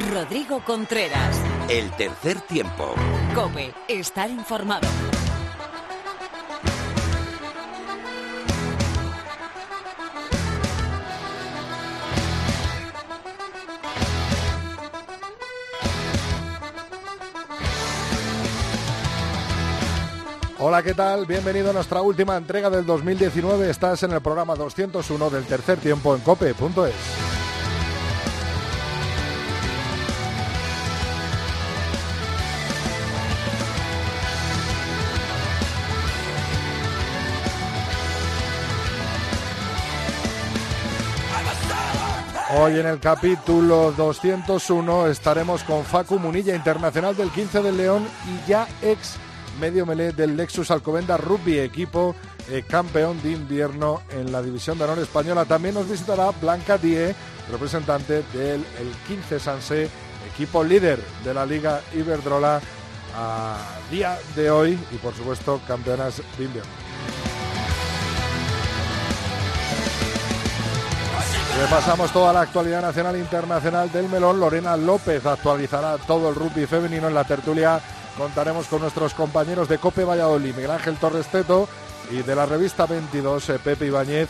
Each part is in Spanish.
Rodrigo Contreras. El tercer tiempo. Cope, estar informado. Hola, ¿qué tal? Bienvenido a nuestra última entrega del 2019. Estás en el programa 201 del tercer tiempo en cope.es. Hoy en el capítulo 201 estaremos con Facu Munilla, internacional del 15 del León y ya ex medio melé del Lexus Alcobenda Rugby, equipo eh, campeón de invierno en la División de Honor Española. También nos visitará Blanca Die, representante del el 15 Sanse, equipo líder de la Liga Iberdrola a día de hoy y por supuesto campeonas de invierno. Repasamos toda la actualidad nacional e internacional del melón. Lorena López actualizará todo el rugby femenino en la tertulia. Contaremos con nuestros compañeros de Cope Valladolid, Miguel Ángel Torres Teto y de la revista 22, eh, Pepe Ibáñez.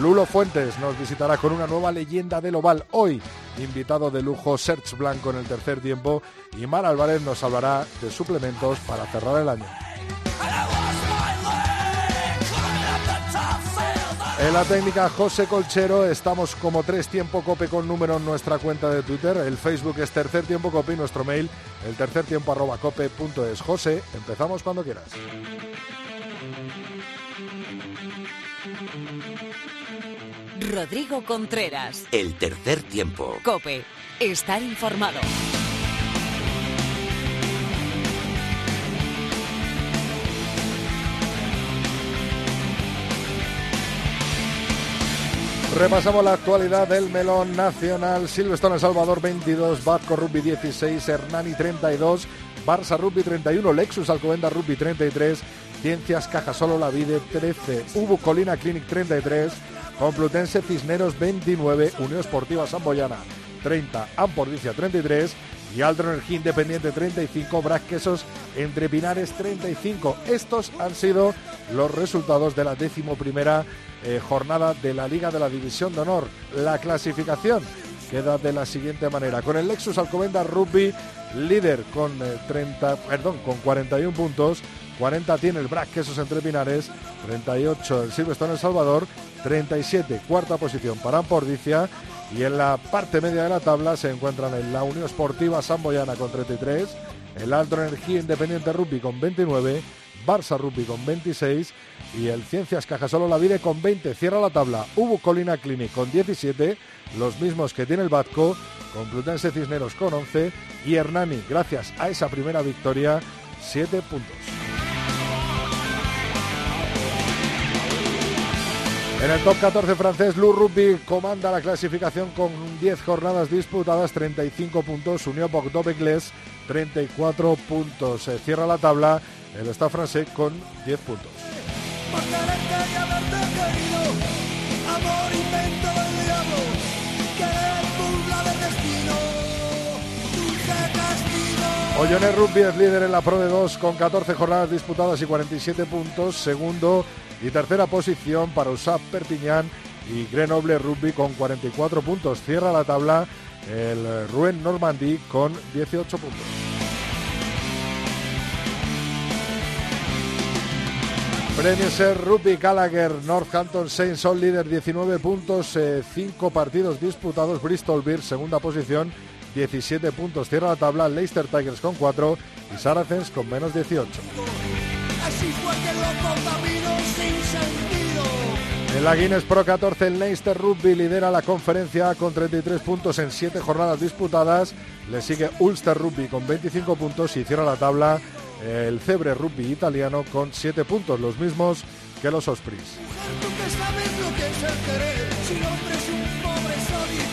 Lulo Fuentes nos visitará con una nueva leyenda del oval. Hoy, invitado de lujo, Serge Blanco en el tercer tiempo. Y Mar Álvarez nos hablará de suplementos para cerrar el año. En la técnica José Colchero estamos como tres tiempo cope con número en nuestra cuenta de Twitter. El Facebook es tercer tiempo cope y nuestro mail el tercer tiempo arroba cope punto es. José, empezamos cuando quieras. Rodrigo Contreras. El tercer tiempo. Cope, estar informado. Repasamos la actualidad del melón nacional. Silvestre Salvador 22, Batco Rugby 16, Hernani 32, Barça Rugby 31, Lexus Alcobenda Rugby 33, Ciencias Cajasolo La Vide 13, Ubu Colina Clinic 33, Complutense Cisneros 29, Unión Esportiva Samboyana 30, Ampordicia 33 y Aldro Energía Independiente 35, Brac Quesos entre Pinares 35. Estos han sido los resultados de la décimo primera eh, jornada de la Liga de la División de Honor. La clasificación queda de la siguiente manera. Con el Lexus Alcobenda Rugby líder con 30, perdón, con 41 puntos. 40 tiene el Brac Quesos entre Pinares, 38 el Silverstone El Salvador, 37 cuarta posición para Ampordicia y en la parte media de la tabla se encuentran en la Unión Esportiva Samboyana con 33, el Alto Energía Independiente Rugby con 29, Barça Rugby con 26 y el Ciencias Cajasolo La Vide con 20. Cierra la tabla Ubu Colina Clinic con 17, los mismos que tiene el Batco, Complutense Cisneros con 11 y Hernani, gracias a esa primera victoria, 7 puntos. En el top 14 francés, Lou Rugby comanda la clasificación con 10 jornadas disputadas, 35 puntos. Unió Bordeaux-Begles, 34 puntos. Cierra la tabla el Stade francés con 10 puntos. Ollone Rugby es líder en la Pro de 2 con 14 jornadas disputadas y 47 puntos. Segundo y tercera posición para USAP Perpiñán y Grenoble Rugby con 44 puntos. Cierra la tabla el Rouen Normandie con 18 puntos. Premier Ser Rugby Gallagher Northampton Saints son líder 19 puntos, 5 partidos disputados. Bristol Bears segunda posición 17 puntos. Cierra la tabla Leicester Tigers con 4 y Saracens con menos 18. En la Guinness Pro 14, el Leicester Rugby lidera la conferencia con 33 puntos en 7 jornadas disputadas. Le sigue Ulster Rugby con 25 puntos y cierra la tabla el Cebre Rugby italiano con 7 puntos, los mismos que los Ospreys.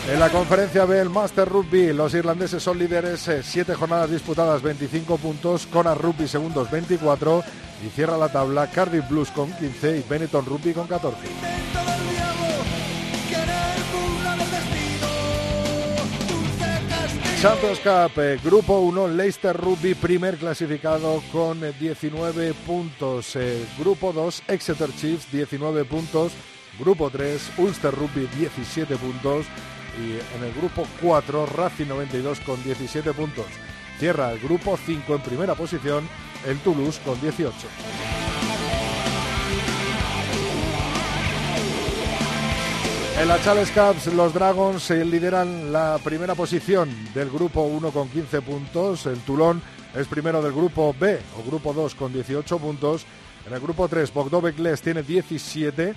En la conferencia B, el Master Rugby, los irlandeses son líderes, 7 jornadas disputadas, 25 puntos, Connor Rugby segundos, 24 y cierra la tabla Cardiff Blues con 15 y Benetton Rugby con 14. Champions Cup, eh, Grupo 1, Leicester Rugby, primer clasificado con 19 puntos. Eh, grupo 2, Exeter Chiefs, 19 puntos. Grupo 3, Ulster Rugby, 17 puntos. Y en el grupo 4, Racing 92 con 17 puntos. Cierra el grupo 5 en primera posición, el Toulouse con 18. En la Charles Cups, los Dragons lideran la primera posición del grupo 1 con 15 puntos. El Toulon es primero del grupo B o grupo 2 con 18 puntos. En el grupo 3, Bogdove Les tiene 17.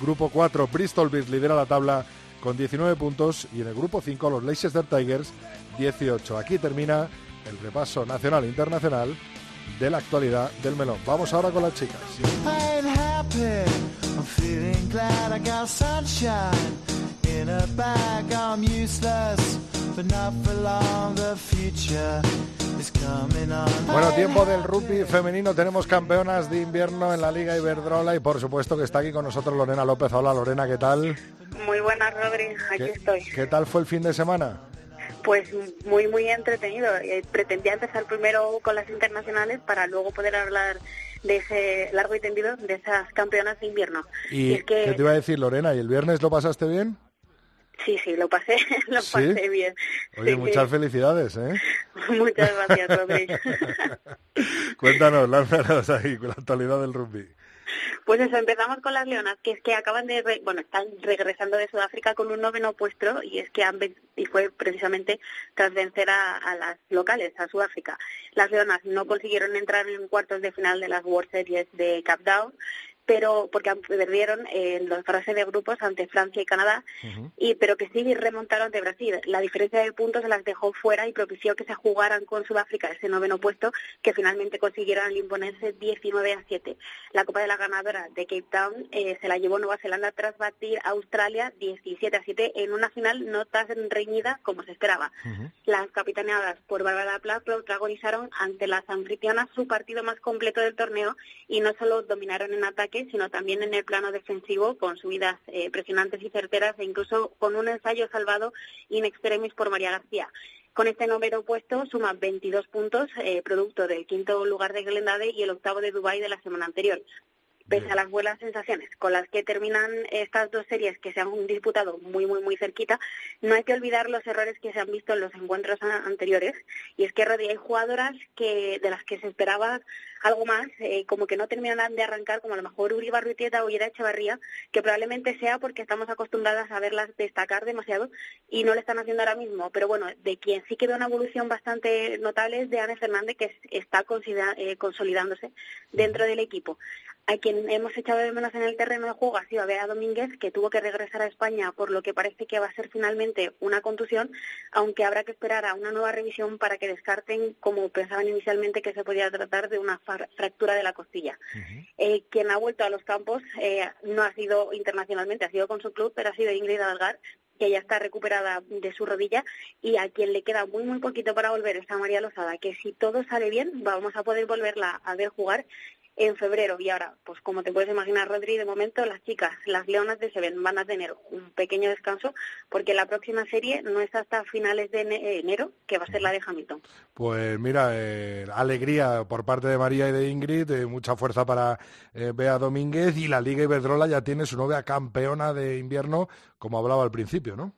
Grupo 4, Bristol Bears lidera la tabla con 19 puntos. Y en el grupo 5, los Leicester Tigers, 18. Aquí termina el repaso nacional e internacional de la actualidad del melón. Vamos ahora con las chicas. Bueno, tiempo del rugby femenino. Tenemos campeonas de invierno en la Liga Iberdrola y por supuesto que está aquí con nosotros Lorena López. Hola Lorena, ¿qué tal? Muy buenas, Rodri. Aquí estoy. ¿Qué tal fue el fin de semana? Pues muy, muy entretenido. Eh, pretendía empezar primero con las internacionales para luego poder hablar de ese largo y tendido de esas campeonas de invierno. ¿Y, qué te iba a decir, Lorena? ¿Y el viernes lo pasaste bien? Sí, sí, lo pasé, lo pasé bien. Oye, muchas felicidades, ¿eh? muchas gracias, Rodri. Cuéntanos, lánzanos ahí con la actualidad del rugby. Pues eso, empezamos con las leonas, que es que acaban de, bueno, están regresando de Sudáfrica con un noveno puesto y es que han y fue precisamente tras vencer a, las locales, a Sudáfrica. Las leonas no consiguieron entrar en cuartos de final de las World Series de Cap pero porque perdieron en los fases de grupos ante Francia y Canadá, y pero que sí remontaron ante Brasil. La diferencia de puntos se las dejó fuera y propició que se jugaran con Sudáfrica ese noveno puesto, que finalmente consiguieron imponerse 19 a 7. La Copa de la Ganadora de Cape Town eh, se la llevó Nueva Zelanda tras batir a Australia 17 a 7 en una final no tan reñida como se esperaba. Las capitaneadas por Bárbara Plath protagonizaron ante las anfitrionas su partido más completo del torneo y no solo dominaron en ataque, sino también en el plano defensivo, con subidas eh, presionantes y certeras e incluso con un ensayo salvado in extremis por María García. Con este número puesto suma 22 puntos, eh, producto del quinto lugar de Glendade y el octavo de Dubái de la semana anterior pese a las buenas sensaciones con las que terminan estas dos series que se han disputado muy, muy, muy cerquita, no hay que olvidar los errores que se han visto en los encuentros anteriores. Y es que, hay jugadoras que, de las que se esperaba algo más, eh, como que no terminan de arrancar, como a lo mejor Uri Barrutieta o Ira Echevarría, que probablemente sea porque estamos acostumbradas a verlas destacar demasiado y no lo están haciendo ahora mismo. Pero bueno, de quien sí que ve una evolución bastante notable es de Ana Fernández, que está eh, consolidándose dentro del equipo. A quien hemos echado de menos en el terreno de juego ha sido a Bea Domínguez, que tuvo que regresar a España por lo que parece que va a ser finalmente una contusión, aunque habrá que esperar a una nueva revisión para que descarten, como pensaban inicialmente, que se podía tratar de una fractura de la costilla. Eh, quien ha vuelto a los campos eh, no ha sido internacionalmente, ha sido con su club, pero ha sido Ingrid Algar, que ya está recuperada de su rodilla y a quien le queda muy muy poquito para volver es a María Lozada, que si todo sale bien vamos a poder volverla a ver jugar en febrero. Y ahora, pues como te puedes imaginar, Rodri, de momento las chicas, las Leonas de Seven, van a tener un pequeño descanso porque la próxima serie no es hasta finales de enero, que va a ser la de Hamilton. Pues mira, eh, alegría por parte de María y de Ingrid, eh, mucha fuerza para eh, Bea Domínguez y la Liga Iberdrola ya tiene su novia campeona de invierno, como hablaba al principio, ¿no?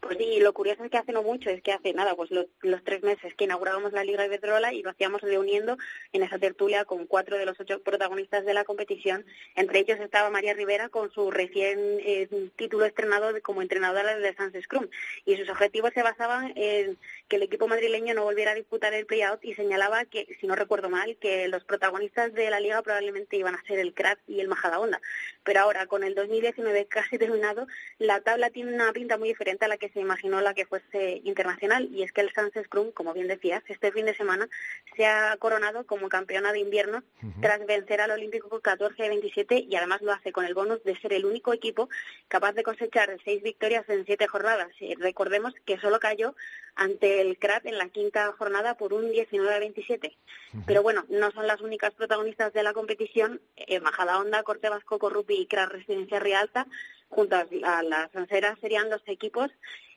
Pues sí, lo curioso es que hace no mucho, es que hace nada, pues los, tres meses que inaugurábamos la Liga de Iberdrola y lo hacíamos reuniendo en esa tertulia con cuatro de los ocho protagonistas de la competición. Entre ellos estaba María Rivera con su recién eh, título estrenado como entrenadora de Sans Scrum y sus objetivos se basaban en que el equipo madrileño no volviera a disputar el playout y señalaba que, si no recuerdo mal, que los protagonistas de la liga probablemente iban a ser el Crack y el Majadahonda. Pero ahora, con el 2019 casi terminado, la tabla tiene una pinta muy diferente a la que se imaginó la que fuese internacional y es que el Sans Scrum, como bien decías, este fin de semana se ha coronado como campeona de invierno tras vencer al Olímpico 14-27 y además lo hace con el bonus de ser el único equipo capaz de cosechar seis victorias en siete jornadas. recordemos que solo cayó ante el CRAT en la quinta jornada por un 19-27. Pero bueno, no son las únicas protagonistas de la competición. Eh, Majada Onda, Corte Vasco, Corrupi y CRAT Residencia Rialta junto a, las lanceras serían los equipos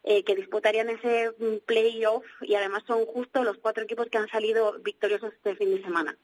eh, que disputarían ese mm, playoff y además son justo los cuatro equipos que han salido victoriosos este fin de semana.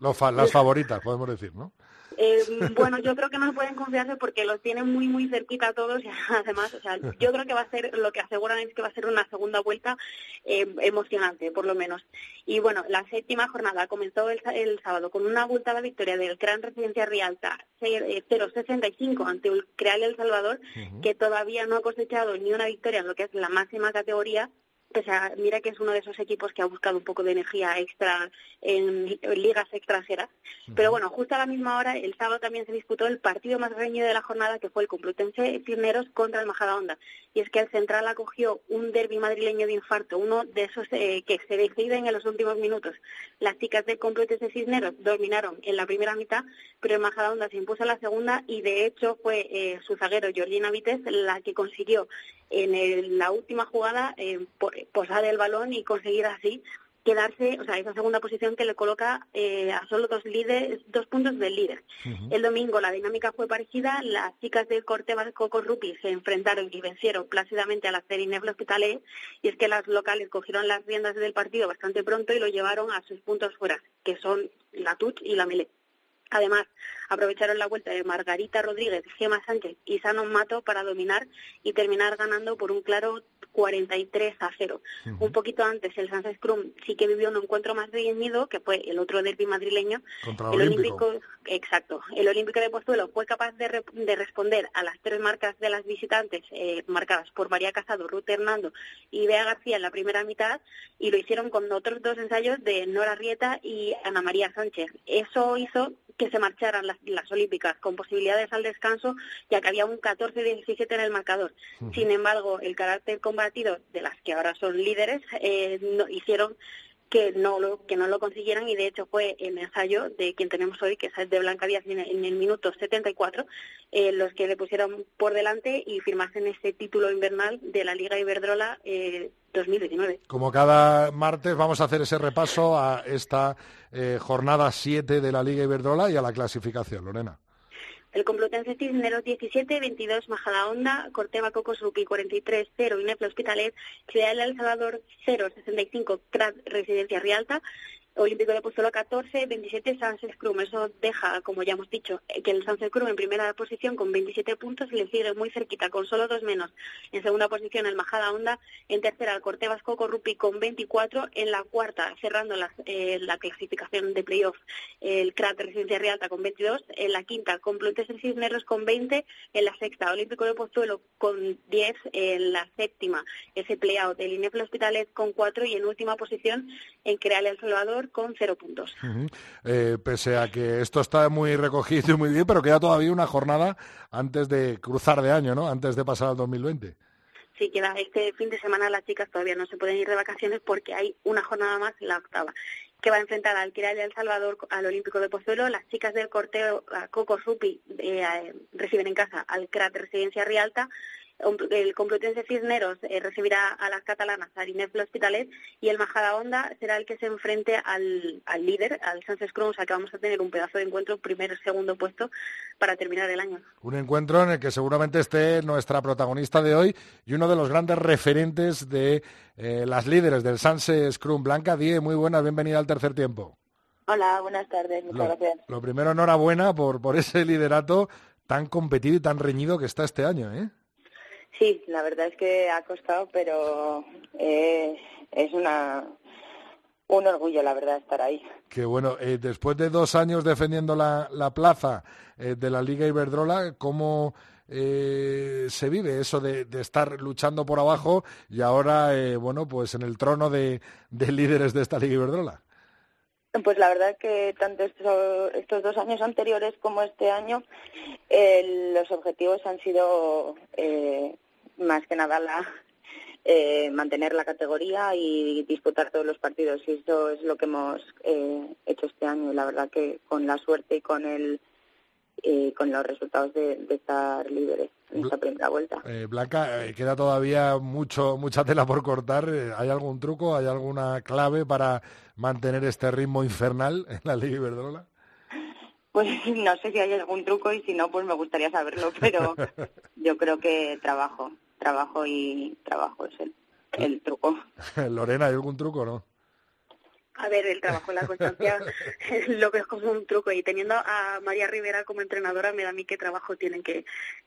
las favoritas, podemos decir, ¿no? Eh, bueno, yo creo que no pueden confiarse porque los tienen muy, muy cerquita todos y además, o sea, yo creo que va a ser, lo que aseguran es que va a ser una segunda vuelta eh, emocionante, por lo menos. Y bueno, la séptima jornada comenzó el, sábado con una abultada victoria del Gran Residencia Rialta 0-65 ante el Creal El Salvador, que todavía no ha cosechado ni una victoria en lo que es la máxima categoría mira que es uno de esos equipos que ha buscado un poco de energía extra en, ligas extranjeras. Pero bueno, justo a la misma hora, el sábado también se disputó el partido más reñido de la jornada, que fue el Complutense Cisneros contra el Majadahonda. Y es que el Central acogió un derby madrileño de infarto, uno de esos eh, que se deciden en los últimos minutos. Las chicas del Complutense Cisneros dominaron en la primera mitad, pero el Majadahonda se impuso en la segunda y de hecho fue eh, su zaguero Georgina Vites la que consiguió en la última jugada eh, posar el balón y conseguir así quedarse, o sea, esa segunda posición que le coloca eh, a solo dos líderes, dos puntos del líder. El domingo la dinámica fue parecida, las chicas del Corte Coco Rupi se enfrentaron y vencieron plácidamente a las Cerinefle Hospitalet y es que las locales cogieron las riendas del partido bastante pronto y lo llevaron a sus puntos fuera, que son la Tuch y la Melé. Además, aprovecharon la vuelta de Margarita Rodríguez, Gema Sánchez y Sanon Mato para dominar y terminar ganando por un claro 43 a 0. Un poquito antes el Sanz Scrum sí que vivió un encuentro más reñido, que fue el otro derby madrileño. el Olímpico. Exacto. El Olímpico de Pozuelo fue capaz de, responder a las tres marcas de las visitantes eh, marcadas por María Casado, Ruth Hernando y Bea García en la primera mitad y lo hicieron con otros dos ensayos de Nora Rieta y Ana María Sánchez. Eso hizo que se marcharan las, Olímpicas con posibilidades al descanso, ya que había un 14-17 en el marcador. Sin embargo, el carácter combatido de las que ahora son líderes eh, no, hicieron que no lo que no lo consiguieran y de hecho fue el ensayo de quien tenemos hoy que es de Blanca Díaz en el, minuto 74 eh, los que le pusieron por delante y firmasen ese título invernal de la Liga Iberdrola eh, 2019. Como cada martes vamos a hacer ese repaso a esta eh, jornada 7 de la Liga Iberdrola y a la clasificación, Lorena. El Complutense Cisneros 17, 22 Majadahonda, Corteva Cocos Rupi 43, 0 Inefle Hospitalet, Ciudad El Salvador 0, 65 CRAD Residencia Rialta, Olímpico de Pozuelo 14, 27 Sánchez Crum. Eso deja, como ya hemos dicho, que el Sánchez Crum en primera posición con 27 puntos le sigue muy cerquita con solo dos menos. En segunda posición el Majada Honda, en tercera el Cortevas Coco Rupi con 24, en la cuarta cerrando eh, la clasificación de playoff el CRAT Residencia Rialta con 22, en la quinta Complutense Cisneros con 20, en la sexta Olímpico de Pozuelo con 10, en la séptima ese playout del INEFL Hospitalet con 4 y en última posición en Creal El Salvador con cero puntos. Eh, pese a que esto está muy recogido y muy bien, pero queda todavía una jornada antes de cruzar de año, ¿no? Antes de pasar al 2020. Sí, queda este fin de semana las chicas todavía no se pueden ir de vacaciones porque hay una jornada más, la octava, que va a enfrentar al Quiral de El Salvador al Olímpico de Pozuelo. Las chicas del corteo a Coco Supi eh, reciben en casa al CRAT Residencia Rialta el Complutense Cisneros eh, recibirá a las catalanas, a Inefle Hospitalet, y el Majadahonda será el que se enfrente al, líder, al Sánchez Cruz, o que vamos a tener un pedazo de encuentro, primer segundo puesto, para terminar el año. Un encuentro en el que seguramente esté nuestra protagonista de hoy y uno de los grandes referentes de eh, las líderes del Sánchez Cruz. Blanca Die, muy buena, bienvenida al tercer tiempo. Hola, buenas tardes, muchas gracias. Lo primero, enhorabuena por, por ese liderato tan competido y tan reñido que está este año, ¿eh? Sí, la verdad es que ha costado, pero eh, es una un orgullo, la verdad, estar ahí. Qué bueno. Eh, después de dos años defendiendo la, plaza eh, de la Liga Iberdrola, ¿cómo se vive eso de, estar luchando por abajo y ahora, bueno, pues en el trono de, líderes de esta Liga Iberdrola? Pues la verdad es que tanto estos, dos años anteriores como este año, los objetivos han sido más que nada la, eh, mantener la categoría y disputar todos los partidos. Y eso es lo que hemos eh, hecho este año. La verdad que con la suerte y con el eh, con los resultados de, estar líderes en esta primera vuelta. Blanca, queda todavía mucho mucha tela por cortar. ¿Hay algún truco, hay alguna clave para mantener este ritmo infernal en la Liga Iberdrola? Pues no sé si hay algún truco y si no, pues me gustaría saberlo, pero yo creo que trabajo, trabajo y trabajo es el, el truco. Lorena, ¿hay algún truco o no? A ver, el trabajo, la constancia lo veo como un truco y teniendo a María Rivera como entrenadora me da a mí qué trabajo tienen que,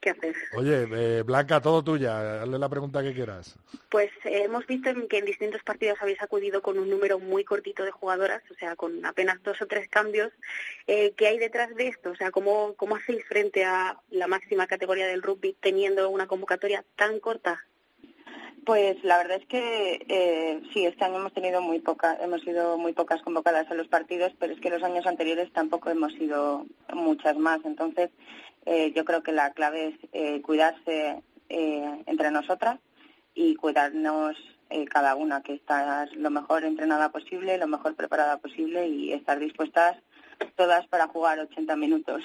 hacer. Oye, eh, Blanca, todo tuya, hazle la pregunta que quieras. Pues eh, hemos visto que en distintos partidos habéis acudido con un número muy cortito de jugadoras, o sea, con apenas dos o tres cambios. Eh, ¿Qué hay detrás de esto? O sea, ¿cómo, ¿cómo hacéis frente a la máxima categoría del rugby teniendo una convocatoria tan corta? Pues la verdad es que eh, sí, este año hemos tenido muy poca, hemos sido muy pocas convocadas a los partidos, pero es que los años anteriores tampoco hemos sido muchas más. Entonces, eh, yo creo que la clave es eh, cuidarse eh, entre nosotras y cuidarnos cada una, que estar lo mejor entrenada posible, lo mejor preparada posible y estar dispuestas todas para jugar 80 minutos.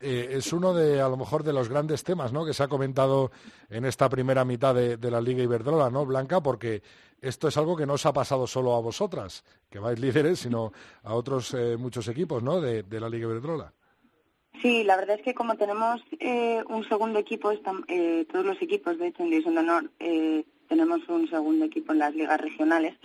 Eh, es uno de, a lo mejor, de los grandes temas ¿no? que se ha comentado en esta primera mitad de, la Liga Iberdrola, ¿no, Blanca? Porque esto es algo que no os ha pasado solo a vosotras, que vais líderes, sino a otros eh, muchos equipos ¿no? de, la Liga Iberdrola. Sí, la verdad es que como tenemos eh, un segundo equipo, todos los equipos, de hecho, en División de Honor, tenemos un segundo equipo en las ligas regionales,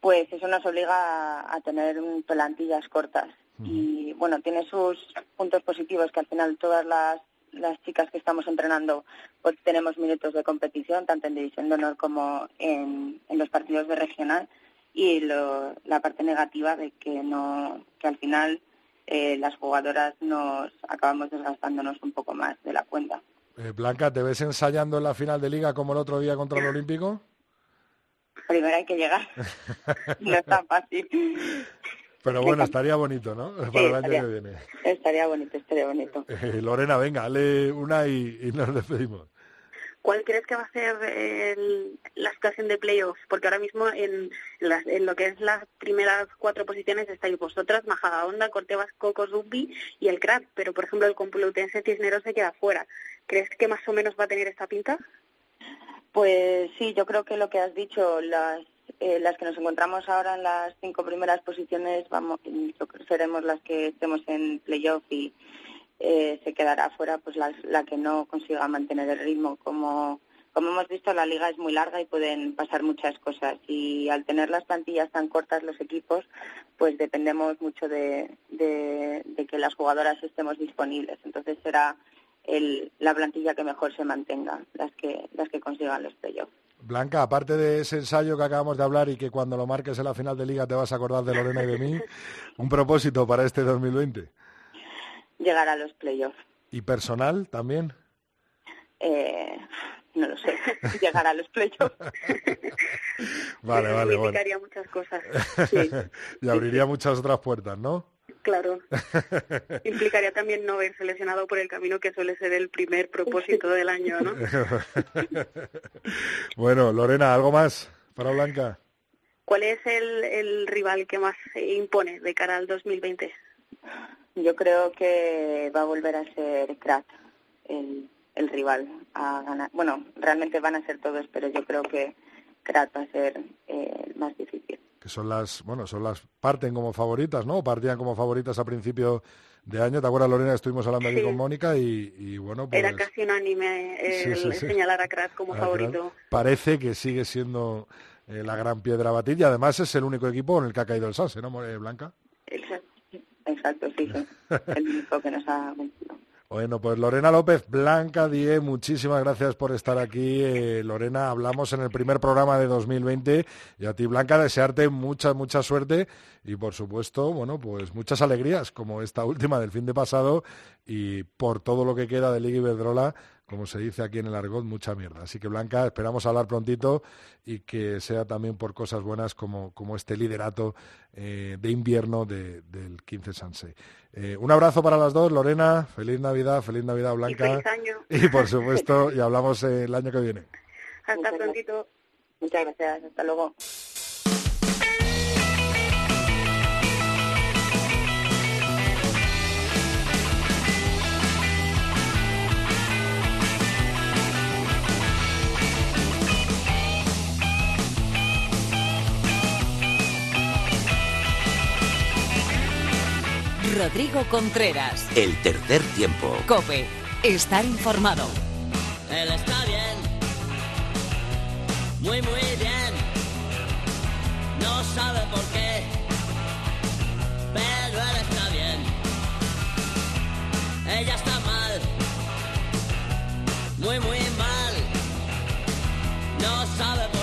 pues eso nos obliga a tener plantillas cortas y bueno, tiene sus puntos positivos que al final todas las, las chicas que estamos entrenando pues tenemos minutos de competición, tanto en División de Honor como en, en los partidos de regional y lo, la parte negativa de que no que al final eh, las jugadoras nos acabamos desgastándonos un poco más de la cuenta. Eh, Blanca, ¿te ves ensayando en la final de liga como el otro día contra el Olímpico? Primero hay que llegar. no es tan fácil. Pero bueno, estaría bonito, ¿no? Para el año que viene. Estaría bonito, estaría bonito. Eh, Lorena, venga, dale una y, nos despedimos. ¿Cuál crees que va a ser la situación de playoffs? Porque ahora mismo en, lo que es las primeras cuatro posiciones estáis vosotras, Majadahonda, Cortebas, Coco, Rugby y el CRAT, pero por ejemplo el Complutense Cisneros se queda fuera. ¿Crees que más o menos va a tener esta pinta? Pues sí, yo creo que lo que has dicho, las eh, las que nos encontramos ahora en las cinco primeras posiciones, vamos, seremos las que estemos en playoff y eh, se quedará fuera pues la, que no consiga mantener el ritmo. Como, como hemos visto, la liga es muy larga y pueden pasar muchas cosas. Y al tener las plantillas tan cortas los equipos, pues dependemos mucho de, de, que las jugadoras estemos disponibles. Entonces será el, la plantilla que mejor se mantenga, las que, las que consigan los playoffs. Blanca, aparte de ese ensayo que acabamos de hablar y que cuando lo marques en la final de liga te vas a acordar de Lorena y de mí, un propósito para este 2020. Llegar a los playoffs. ¿Y personal también? Eh, no lo sé, llegar a los playoffs. vale, vale, Significaría muchas cosas. y abriría muchas otras puertas, ¿no? Claro. Implicaría también no haber seleccionado por el camino que suele ser el primer propósito del año, ¿no? bueno, Lorena, ¿algo más para Blanca? ¿Cuál es el, rival que más impone de cara al 2020? Yo creo que va a volver a ser Krat el, el rival a ganar. Bueno, realmente van a ser todos, pero yo creo que Krat va a ser eh, el más difícil que son las, bueno, son las parten como favoritas, ¿no? Partían como favoritas a principio de año. ¿Te acuerdas, Lorena? Estuvimos hablando aquí con Mónica y, bueno, pues... Era casi unánime el señalar a Krat como favorito. Parece que sigue siendo eh, la gran piedra batida y además es el único equipo en el que ha caído el Sanse, ¿no, Blanca? Exacto, exacto sí, sí. el único que nos ha vencido. Bueno, pues Lorena López, Blanca Die, muchísimas gracias por estar aquí. Eh, Lorena, hablamos en el primer programa de 2020 y a ti, Blanca, desearte mucha, mucha suerte y, por supuesto, bueno, pues muchas alegrías como esta última del fin de pasado y por todo lo que queda de Liga Iberdrola como se dice aquí en el argot, mucha mierda. Así que Blanca, esperamos hablar prontito y que sea también por cosas buenas como, como este liderato eh, de invierno del 15 Sanse. Eh, un abrazo para las dos, Lorena, feliz Navidad, feliz Navidad Blanca. Y feliz año. Y por supuesto, y hablamos el año que viene. Hasta prontito. Muchas gracias, hasta luego. Rodrigo Contreras. El tercer tiempo. Cope. Estar informado. Él está bien. Muy, muy bien. No sabe por qué. Pero él está bien. Ella está mal. Muy, muy mal. No sabe por qué.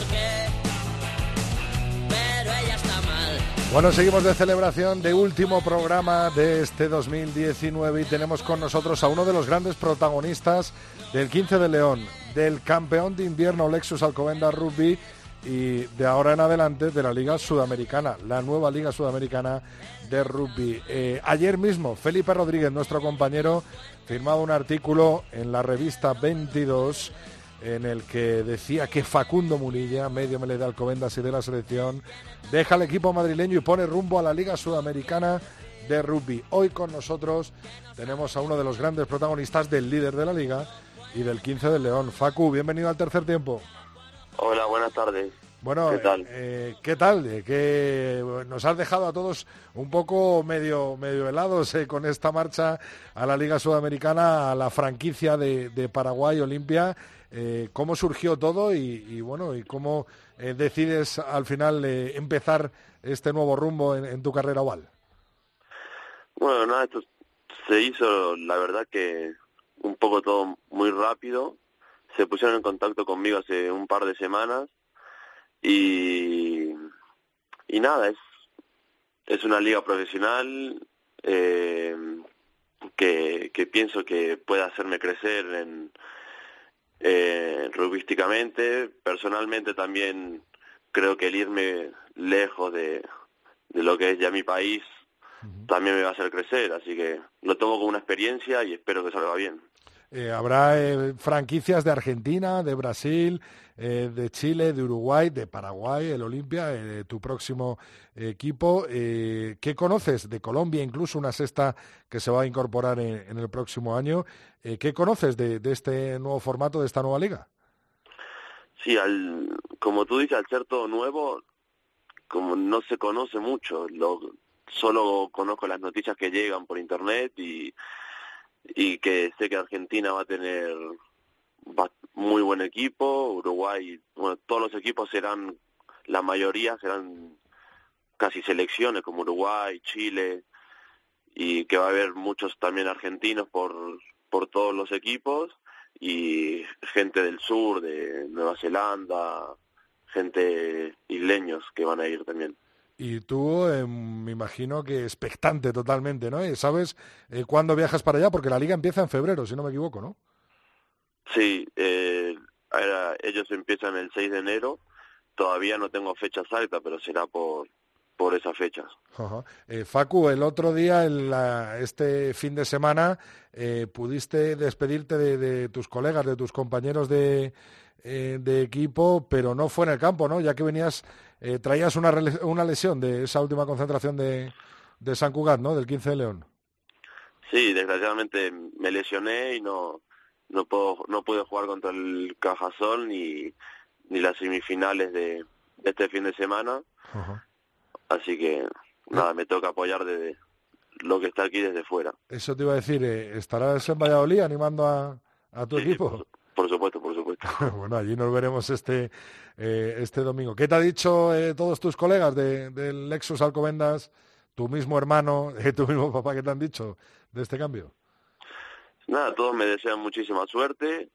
Bueno, seguimos de celebración de último programa de este 2019 y tenemos con nosotros a uno de los grandes protagonistas del 15 de León, del campeón de invierno Lexus Alcobendas Rugby y de ahora en adelante de la Liga Sudamericana, la nueva Liga Sudamericana de Rugby. Eh, ayer mismo, Felipe Rodríguez, nuestro compañero, firmaba un artículo en la revista 22 en el que decía que Facundo Munilla, medio mele de Alcobendas y de la selección, deja el equipo madrileño y pone rumbo a la Liga Sudamericana de Rugby. Hoy con nosotros tenemos a uno de los grandes protagonistas del líder de la liga y del 15 del León. Facu, bienvenido al tercer tiempo. Hola, buenas tardes. Bueno, ¿Qué tal? eh, ¿qué tal? Eh, que nos has dejado a todos un poco medio, medio helados eh, con esta marcha a la Liga Sudamericana, a la franquicia de, de Paraguay Olimpia. Eh, ¿Cómo surgió todo y, bueno, y cómo eh, decides al final eh, empezar este nuevo rumbo en, en tu carrera oval? Bueno, nada, esto se hizo, la verdad que un poco todo muy rápido. Se pusieron en contacto conmigo hace un par de semanas y, y nada, es, es una liga profesional eh, que, que pienso que puede hacerme crecer en, eh, rugbyísticamente. Personalmente también creo que el irme lejos de, de lo que es ya mi país también me va a hacer crecer, así que lo tomo como una experiencia y espero que salga bien. Eh, habrá eh, franquicias de Argentina, de Brasil, eh, de Chile, de Uruguay, de Paraguay, el Olimpia, eh, tu próximo equipo. ¿Qué conoces de Colombia? Incluso una sexta que se va a incorporar en, el próximo año. ¿Qué conoces de, de este nuevo formato, de esta nueva liga? Sí, al, como tú dices, al ser todo nuevo, como no se conoce mucho, lo, solo conozco las noticias que llegan por internet y, y que sé que Argentina va a tener va- muy buen equipo, Uruguay, bueno, todos los equipos serán, la mayoría serán casi selecciones como Uruguay, Chile, y que va a haber muchos también argentinos por, por todos los equipos y gente del sur, de Nueva Zelanda, gente isleños que van a ir también. Y tú, eh, me imagino que expectante totalmente, ¿no? Eh, ¿Sabes eh, cuándo viajas para allá? Porque la liga empieza en febrero, si no me equivoco, ¿no? Sí, eh, ahora ellos empiezan el 6 de enero, todavía no tengo fecha exacta, pero será por, por esas fechas. Eh, Facu, el otro día, la- este fin de semana, eh, pudiste despedirte de, de tus colegas, de tus compañeros de, eh, de equipo, pero no fue en el campo, ¿no? Ya que venías, eh, traías una, una lesión de esa última concentración de, de San Cugat, ¿no? Del 15 de León. Sí, desgraciadamente me lesioné y no no puedo no pude jugar contra el Cajasol ni ni las semifinales de, de este fin de semana, así que nada, me toca apoyar desde lo que está aquí desde fuera. Eso te iba a decir, eh, ¿estarás en Valladolid animando a, a tu Sí, equipo? Por, por supuesto, por supuesto. bueno, allí nos veremos este, eh, este domingo. ¿Qué te ha dicho eh, todos tus colegas de, del Lexus Alcobendas, tu mismo hermano, eh, tu mismo papá, qué te han dicho de este cambio? Nada, todos me desean muchísima suerte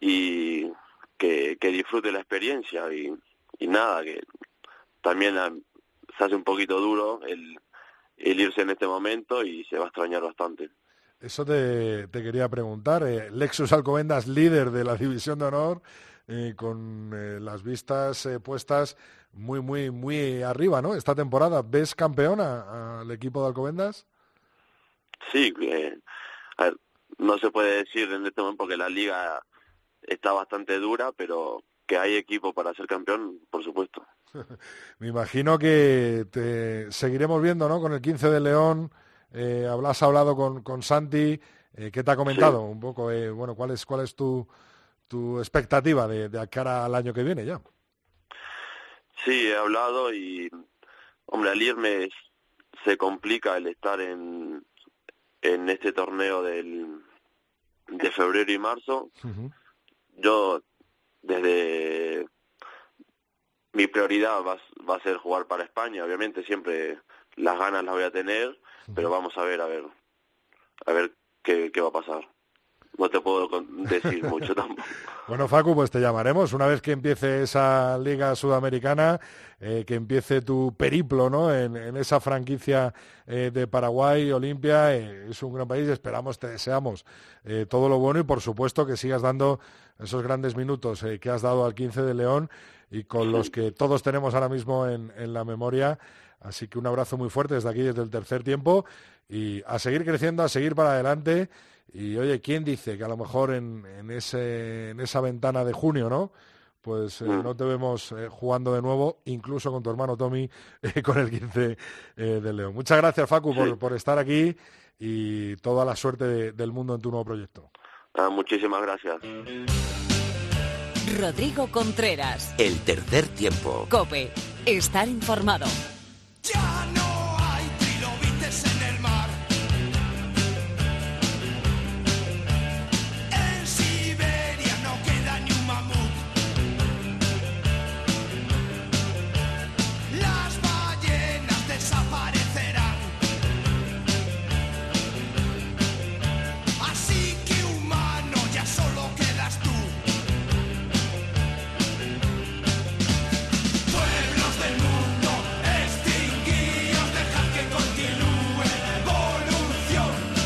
y que, que disfrute la experiencia y, y nada, que también ah, se hace un poquito duro el, el irse en este momento y se va a extrañar bastante. Eso te, te quería preguntar. eh, Lexus Alcobendas, líder de la División de Honor, eh, con eh, las vistas puestas muy, muy, muy arriba, ¿no? Esta temporada, ¿ves campeona al equipo de Alcobendas? Sí, eh, a ver, no se puede decir en este momento porque la liga está bastante dura, pero que hay equipo para ser campeón, por supuesto. Me imagino que te seguiremos viendo, ¿no? Con el 15 de León. Eh, hablas hablado con, con Santi. Eh, ¿Qué te ha comentado? Un poco, eh, bueno, ¿cuál es, cuál es tu, tu expectativa de, de cara al año que viene ya? Sí, he hablado y, hombre, al irme se complica el estar en, en este torneo del, de febrero y marzo. Yo, desde mi prioridad va, va a ser jugar para España, obviamente siempre las ganas las voy a tener, pero vamos a ver, a ver, a ver qué, qué va a pasar no te puedo decir mucho tampoco. Bueno, Facu, pues te llamaremos una vez que empiece esa Liga Sudamericana, eh, que empiece tu periplo ¿no? en, esa franquicia eh, de Paraguay, Olimpia. Eh, es un gran país, esperamos, te deseamos todo lo bueno y por supuesto que sigas dando esos grandes minutos que has dado al 15 de León y con los que todos tenemos ahora mismo en, en la memoria. Así que un abrazo muy fuerte desde aquí, desde el tercer tiempo y a seguir creciendo, a seguir para adelante y oye, ¿quién dice que a lo mejor en, en, ese, en esa ventana de junio, ¿no? Pues eh, mm. no te vemos eh, jugando de nuevo, incluso con tu hermano Tommy, eh, con el 15 de León. Muchas gracias, Facu, por, por, estar aquí y toda la suerte del mundo en tu nuevo proyecto. Ah, muchísimas gracias. Rodrigo Contreras. El tercer tiempo. Cope. Estar informado. God!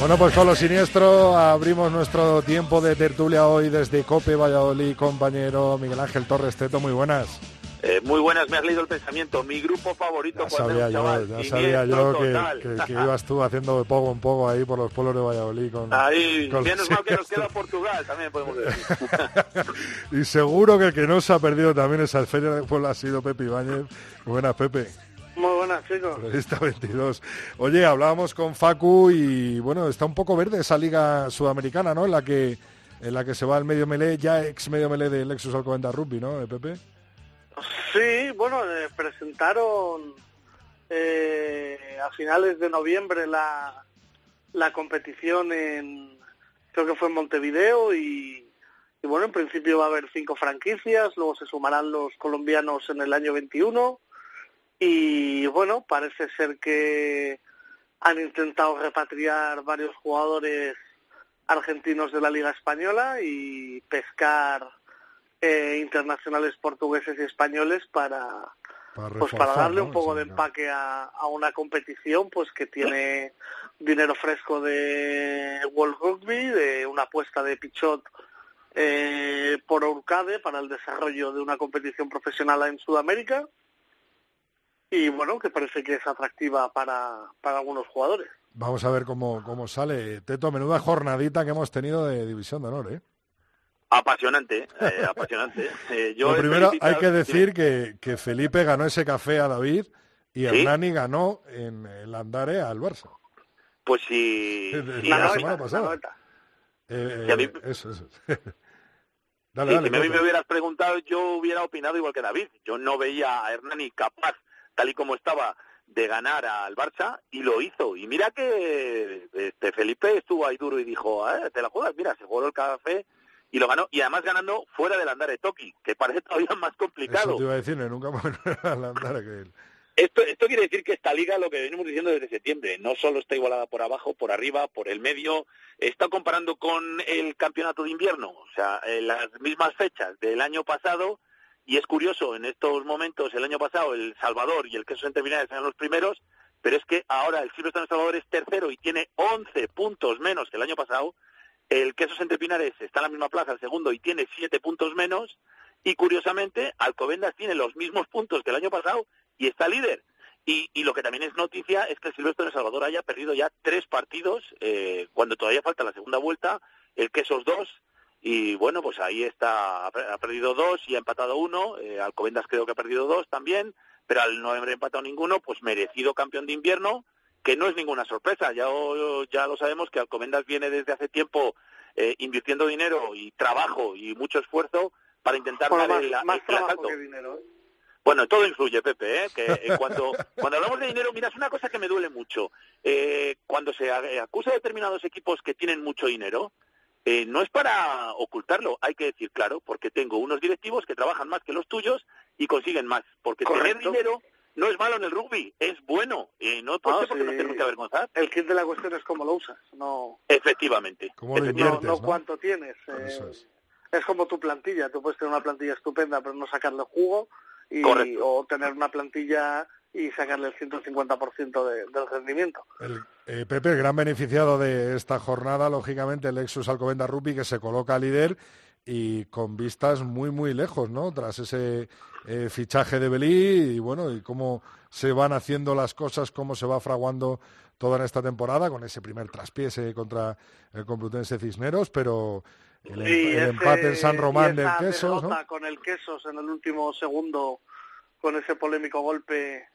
Bueno, pues con lo siniestro abrimos nuestro tiempo de tertulia hoy desde Cope Valladolid, compañero Miguel Ángel Torres Teto, muy buenas. Eh, muy buenas, me has leído el pensamiento. Mi grupo favorito ya sabía yo, ya sabía yo que, ibas tú haciendo de poco en poco ahí por los pueblos de Valladolid. Con, ahí, menos mal que nos queda Portugal, también podemos decir. y seguro que el que no se ha perdido también esa feria de pueblo ha sido Pepe Ibáñez. Buenas, Pepe. Muy buenas, chicos. 22. Oye, hablábamos con Facu y bueno, está un poco verde esa liga sudamericana, ¿no? En la que en la que se va el medio melé, ya ex medio melé de Lexus Alcobendas Rugby, ¿no, eh, Pepe? Sí, bueno, eh, presentaron eh, a finales de noviembre la, la competición en, creo que fue en Montevideo y, y bueno, en principio va a haber cinco franquicias, luego se sumarán los colombianos en el año 21 y bueno, parece ser que han intentado repatriar varios jugadores argentinos de la Liga Española y pescar eh, internacionales portugueses y españoles para, pues para darle un poco de empaque a, a, una competición pues que tiene dinero fresco de World Rugby, de una apuesta de Pichot eh, por Urcade para el desarrollo de una competición profesional en Sudamérica y bueno, que parece que es atractiva para, para algunos jugadores. Vamos a ver cómo, cómo sale. Teto, menuda jornadita que hemos tenido de División de Honor, ¿eh? Apasionante, eh, apasionante. Eh, yo Lo primero, hay que decir que, que, Felipe ganó ese café a David y Hernani ganó en el Andare al Barça. Pues sí, la, semana pasada. Eh, eso, eso. dale, dale, si a mí me hubieras preguntado, yo hubiera opinado igual que David. Yo no veía a Hernani capaz tal y como estaba de ganar al Barça y lo hizo. Y mira que este Felipe estuvo ahí duro y dijo, ah, te la juegas, mira, se jugó el café y lo ganó. Y además ganando fuera del Andare Toki, que parece todavía más complicado. Eso te iba a decir, nunca al Andare que él. Esto, esto quiere decir que esta liga, lo que venimos diciendo desde septiembre, no solo está igualada por abajo, por arriba, por el medio, está comparando con el campeonato de invierno, o sea, en las mismas fechas del año pasado, y es curioso, en estos momentos, el año pasado, el Salvador y el Queso Pinares eran los primeros, pero es que ahora el Silvestre en Salvador es tercero y tiene 11 puntos menos que el año pasado. El Quesos Entre Pinares está en la misma plaza, el segundo, y tiene 7 puntos menos. Y curiosamente, Alcobendas tiene los mismos puntos que el año pasado y está líder. Y, lo que también es noticia es que el Silvestre de Salvador haya perdido ya tres partidos eh, cuando todavía falta la segunda vuelta, el Quesos dos y bueno, pues ahí está, ha perdido dos y ha empatado uno, eh, Alcobendas creo que ha perdido dos también, pero al no haber empatado ninguno, pues merecido campeón de invierno, que no es ninguna sorpresa, ya, ya lo sabemos que Alcobendas viene desde hace tiempo eh, invirtiendo dinero y trabajo y mucho esfuerzo para intentar dar el, más, que dinero. ¿eh? Bueno, todo influye, Pepe, ¿eh? que eh, cuando, cuando hablamos de dinero, mira, es una cosa que me duele mucho. Eh, cuando se acusa a determinados equipos que tienen mucho dinero, eh, no es para ocultarlo, hay que decir claro, porque tengo unos directivos que trabajan más que los tuyos y consiguen más. Porque tener dinero no es malo en el rugby, es bueno. Y no Ah, porque no sí. tenemos que avergonzar. El kit de la cuestión es cómo lo usas, no, Efectivamente. ¿Cómo lo no, inviertes, no no? cuánto tienes. eh, Eso es. es como tu plantilla, tú puedes tener una plantilla estupenda pero no sacarle jugo y, Correcto. o tener una plantilla y sacarle el 150% de, del rendimiento. El, eh, Pepe, el gran beneficiado de esta jornada, lógicamente, el Lexus Alcobenda Rugby, que se coloca líder y con vistas muy, muy lejos, ¿no? Tras ese eh, fichaje de Belí y, bueno, y cómo se van haciendo las cosas, cómo se va fraguando toda en esta temporada, con ese primer traspiese contra el Complutense Cisneros, pero el, em- el empate en San Román del Quesos, ¿no? con el Quesos en el último segundo con ese polémico golpe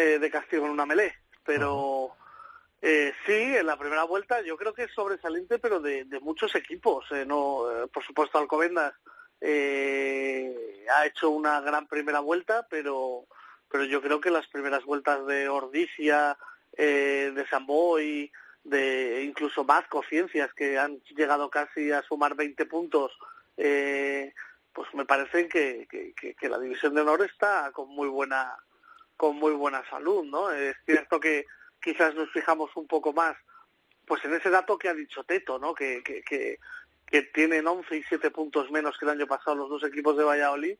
eh, de castigo en una melé. Pero eh, sí, en la primera vuelta yo creo que es sobresaliente, pero de, de muchos equipos. eh, no, eh, por supuesto, Alcobendas eh, ha hecho una gran primera vuelta, pero pero yo creo que las primeras vueltas de Ordicia, eh, de Samboy, de incluso Vasco Ciencias, que han llegado casi a sumar 20 puntos, eh, pues me parece que, que- que- que la división de honor está con muy buena con muy buena salud, ¿no? Es cierto que quizás nos fijamos un poco más pues en ese dato que ha dicho Teto, ¿no? Que, que, que, que tienen 11 y 7 puntos menos que el año pasado los dos equipos de Valladolid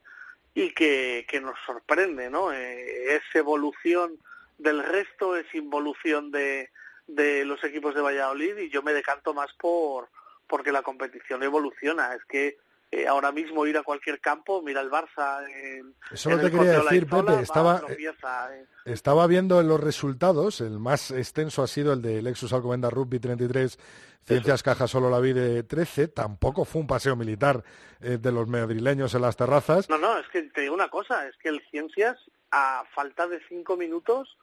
y que, nos sorprende, ¿no? Eh, es evolución del resto, es involución de, de los equipos de Valladolid y yo me decanto más por porque la competición evoluciona. Es que eh, ahora mismo ir a cualquier campo, mira el Barça en, Eso en no te el quería decir, Pepe, estaba- tropieza, eh. Estaba viendo en los resultados, el más extenso ha sido el de Lexus Alcomenda Rugby 33, Ciencias Caja Solo la Vida 13, tampoco fue un paseo militar eh, de los madrileños en las terrazas. No, no, es que te digo una cosa, es que el Ciencias, a falta de cinco minutos,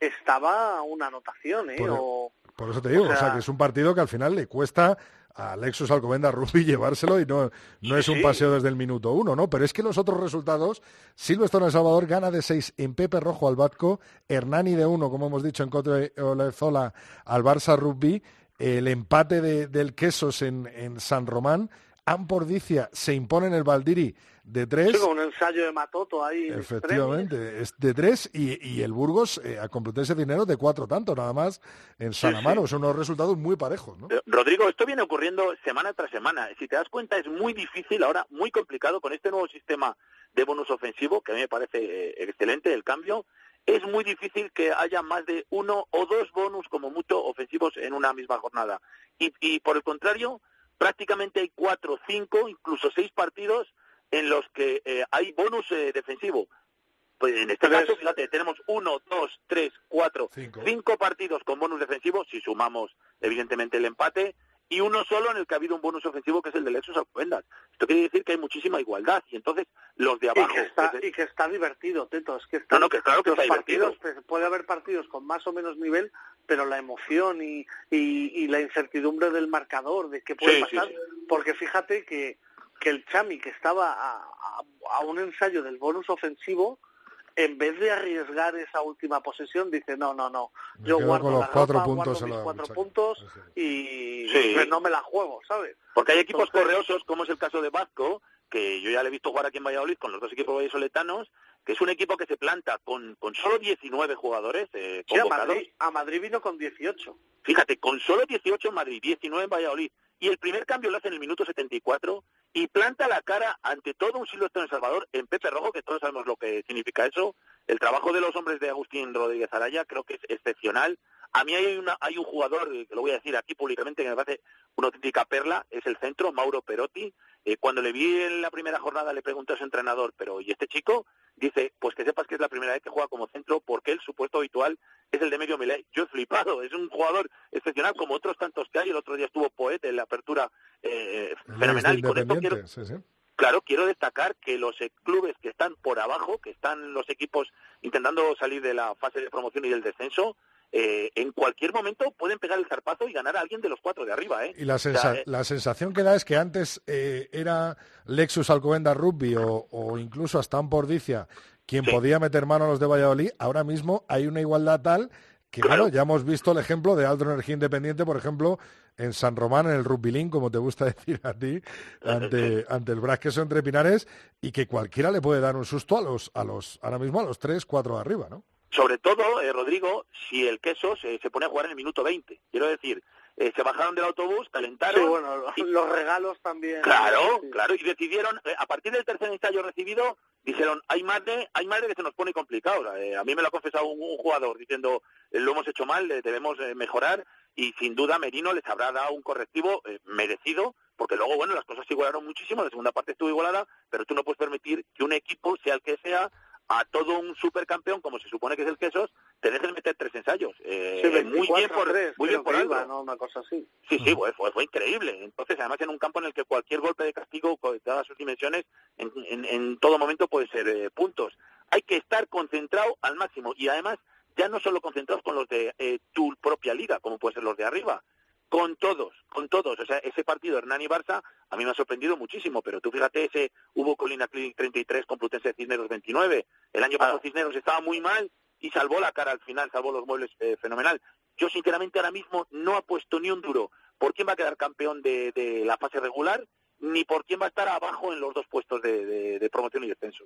estaba una anotación, ¿eh? Por- O- Por eso te digo, o sea, sea- que es un partido que al final le cuesta a Lexus Alcomenda Rugby llevárselo y no, no es un paseo desde el minuto uno, ¿no? Pero es que los otros resultados, Silvestre en El Salvador gana de 6 en Pepe Rojo al Batco, Hernani de 1, como hemos dicho, en Cote Olezola al Barça Rugby, el empate de- del Quesos en, en San Román, Ampordicia se impone en el Valdiri de 3. Sí, con un ensayo de Matoto ahí. en Efectivamente, es de tres y, y el Burgos eh, a Complutense Dinero de cuatro tanto, nada más en San Amaro. Son unos resultados muy parejos, ¿no? Eh, Rodrigo, esto viene ocurriendo semana tras semana. Si te das cuenta, es muy difícil ahora, muy complicado con este nuevo sistema de bonus ofensivo, que a mí me parece eh, excelente el cambio. Es muy difícil que haya más de uno o dos bonus, como mucho, ofensivos en una misma jornada. Y, y por el contrario, prácticamente hay cuatro, cinco, incluso seis partidos en los que eh, hay bonus eh, defensivo. Pues en este caso, fíjate, tenemos uno, dos, tres, cuatro, Cinco. cinco partidos con bonus defensivo, si sumamos evidentemente el empate, y uno solo en el que ha habido un bonus ofensivo, que es el de Lexus Alcobendas. Esto quiere decir que hay muchísima igualdad, y entonces los de Y abajo... que, está, pues, y que está divertido, Teto. Es que está, No, no, que claro que los está partidos, divertido. pues, puede haber partidos con más o menos nivel, pero la emoción y, y, y la incertidumbre del marcador, de qué puede Sí, pasar. sí. Porque fíjate que, que el Chami, que estaba a, a- a un ensayo del bonus ofensivo, en vez de arriesgar esa última posesión, dice, no, no, no, Me yo guardo con los la cuatro ropa, puntos guardo mis cuatro puntos y Sí. pues no me la juego, ¿sabes? Porque hay equipos Entonces- correosos, como es el caso de Vasco, que yo ya le he visto jugar aquí en Valladolid con los dos equipos vallisoletanos, que es un equipo que se planta con, con solo 19 jugadores eh, Sí, a. Madrid, a Madrid vino con 18. Fíjate, con solo 18 en Madrid, 19 en Valladolid, y el primer cambio lo hace en el minuto 74, y planta la cara ante todo un Silvestre en Salvador en Pepe Rojo, que todos sabemos lo que significa eso. El trabajo de los hombres de Agustín Rodríguez Araya creo que es excepcional. A mí hay, una, hay un jugador, eh, que lo voy a decir aquí públicamente, que me parece una auténtica perla, es el centro, Mauro Perotti. Eh, cuando le vi en la primera jornada le pregunté a su entrenador, pero ¿y este chico? Dice, pues que sepas que es la primera vez que juega como centro porque el supuesto habitual es el de medio melee. Yo he flipado, es un jugador excepcional como otros tantos que hay. El otro día estuvo Poet en la apertura eh, El fenomenal. ex Y con esto quiero, Independiente, sí, sí. Claro, quiero destacar que los eh, clubes que están por abajo, que están los equipos intentando salir de la fase de promoción y del descenso, eh, en cualquier momento pueden pegar el zarpazo y ganar a alguien de los cuatro de arriba. ¿eh? Y la, O sea, sensa- eh, la sensación que da es que antes eh, era Lexus Alcobenda Rugby o, o incluso hasta Ampordicia quien podía meter mano a los de Valladolid, ahora mismo hay una igualdad tal que, claro, ya hemos visto el ejemplo de Alto Energía Independiente, por ejemplo, en San Román, en el Rugbilín, como te gusta decir a ti, ante, ante el Brasqueso entre Pinares, y que cualquiera le puede dar un susto a los, a los, ahora mismo a los tres, cuatro de arriba, ¿no? Sobre todo, eh, Rodrigo, si el queso se, se, pone a jugar en el minuto 20. Quiero decir, eh, se bajaron del autobús, calentaron. Sí, bueno, y... los regalos también. Claro, sí. claro, y decidieron, eh, a partir del tercer ensayo recibido, dijeron, hay más de, hay de que se nos pone complicado. Eh, a mí me lo ha confesado un, un jugador diciendo, lo hemos hecho mal, debemos mejorar, y sin duda Merino les habrá dado un correctivo merecido, porque luego, bueno, las cosas se igualaron muchísimo, la segunda parte estuvo igualada, pero tú no puedes permitir que un equipo, sea el que sea, a todo un supercampeón, como se supone que es el Quesos, te dejes meter tres ensayos. Eh, sí, muy bien por, tres, muy bien por iba, ¿no? Una cosa así. Sí, sí, fue, fue, fue, increíble. Entonces, además, en un campo en el que cualquier golpe de castigo, dadas sus dimensiones, en, en, en todo momento puede ser eh, puntos. Hay que estar concentrado al máximo y además, ya no solo concentrados con los de eh, tu propia liga, como puede ser los de arriba, con todos, con todos. O sea, ese partido Hernani-Barça a mí me ha sorprendido muchísimo, pero tú fíjate, ese hubo Colina Clinic 33, Complutense Cisneros 29. El año pasado ah. Cisneros estaba muy mal y salvó la cara al final, salvó los muebles eh, fenomenal. Yo sinceramente ahora mismo no apuesto ni un duro por quién va a quedar campeón de, de la fase regular, ni por quién va a estar abajo en los dos puestos de, de, de promoción y descenso.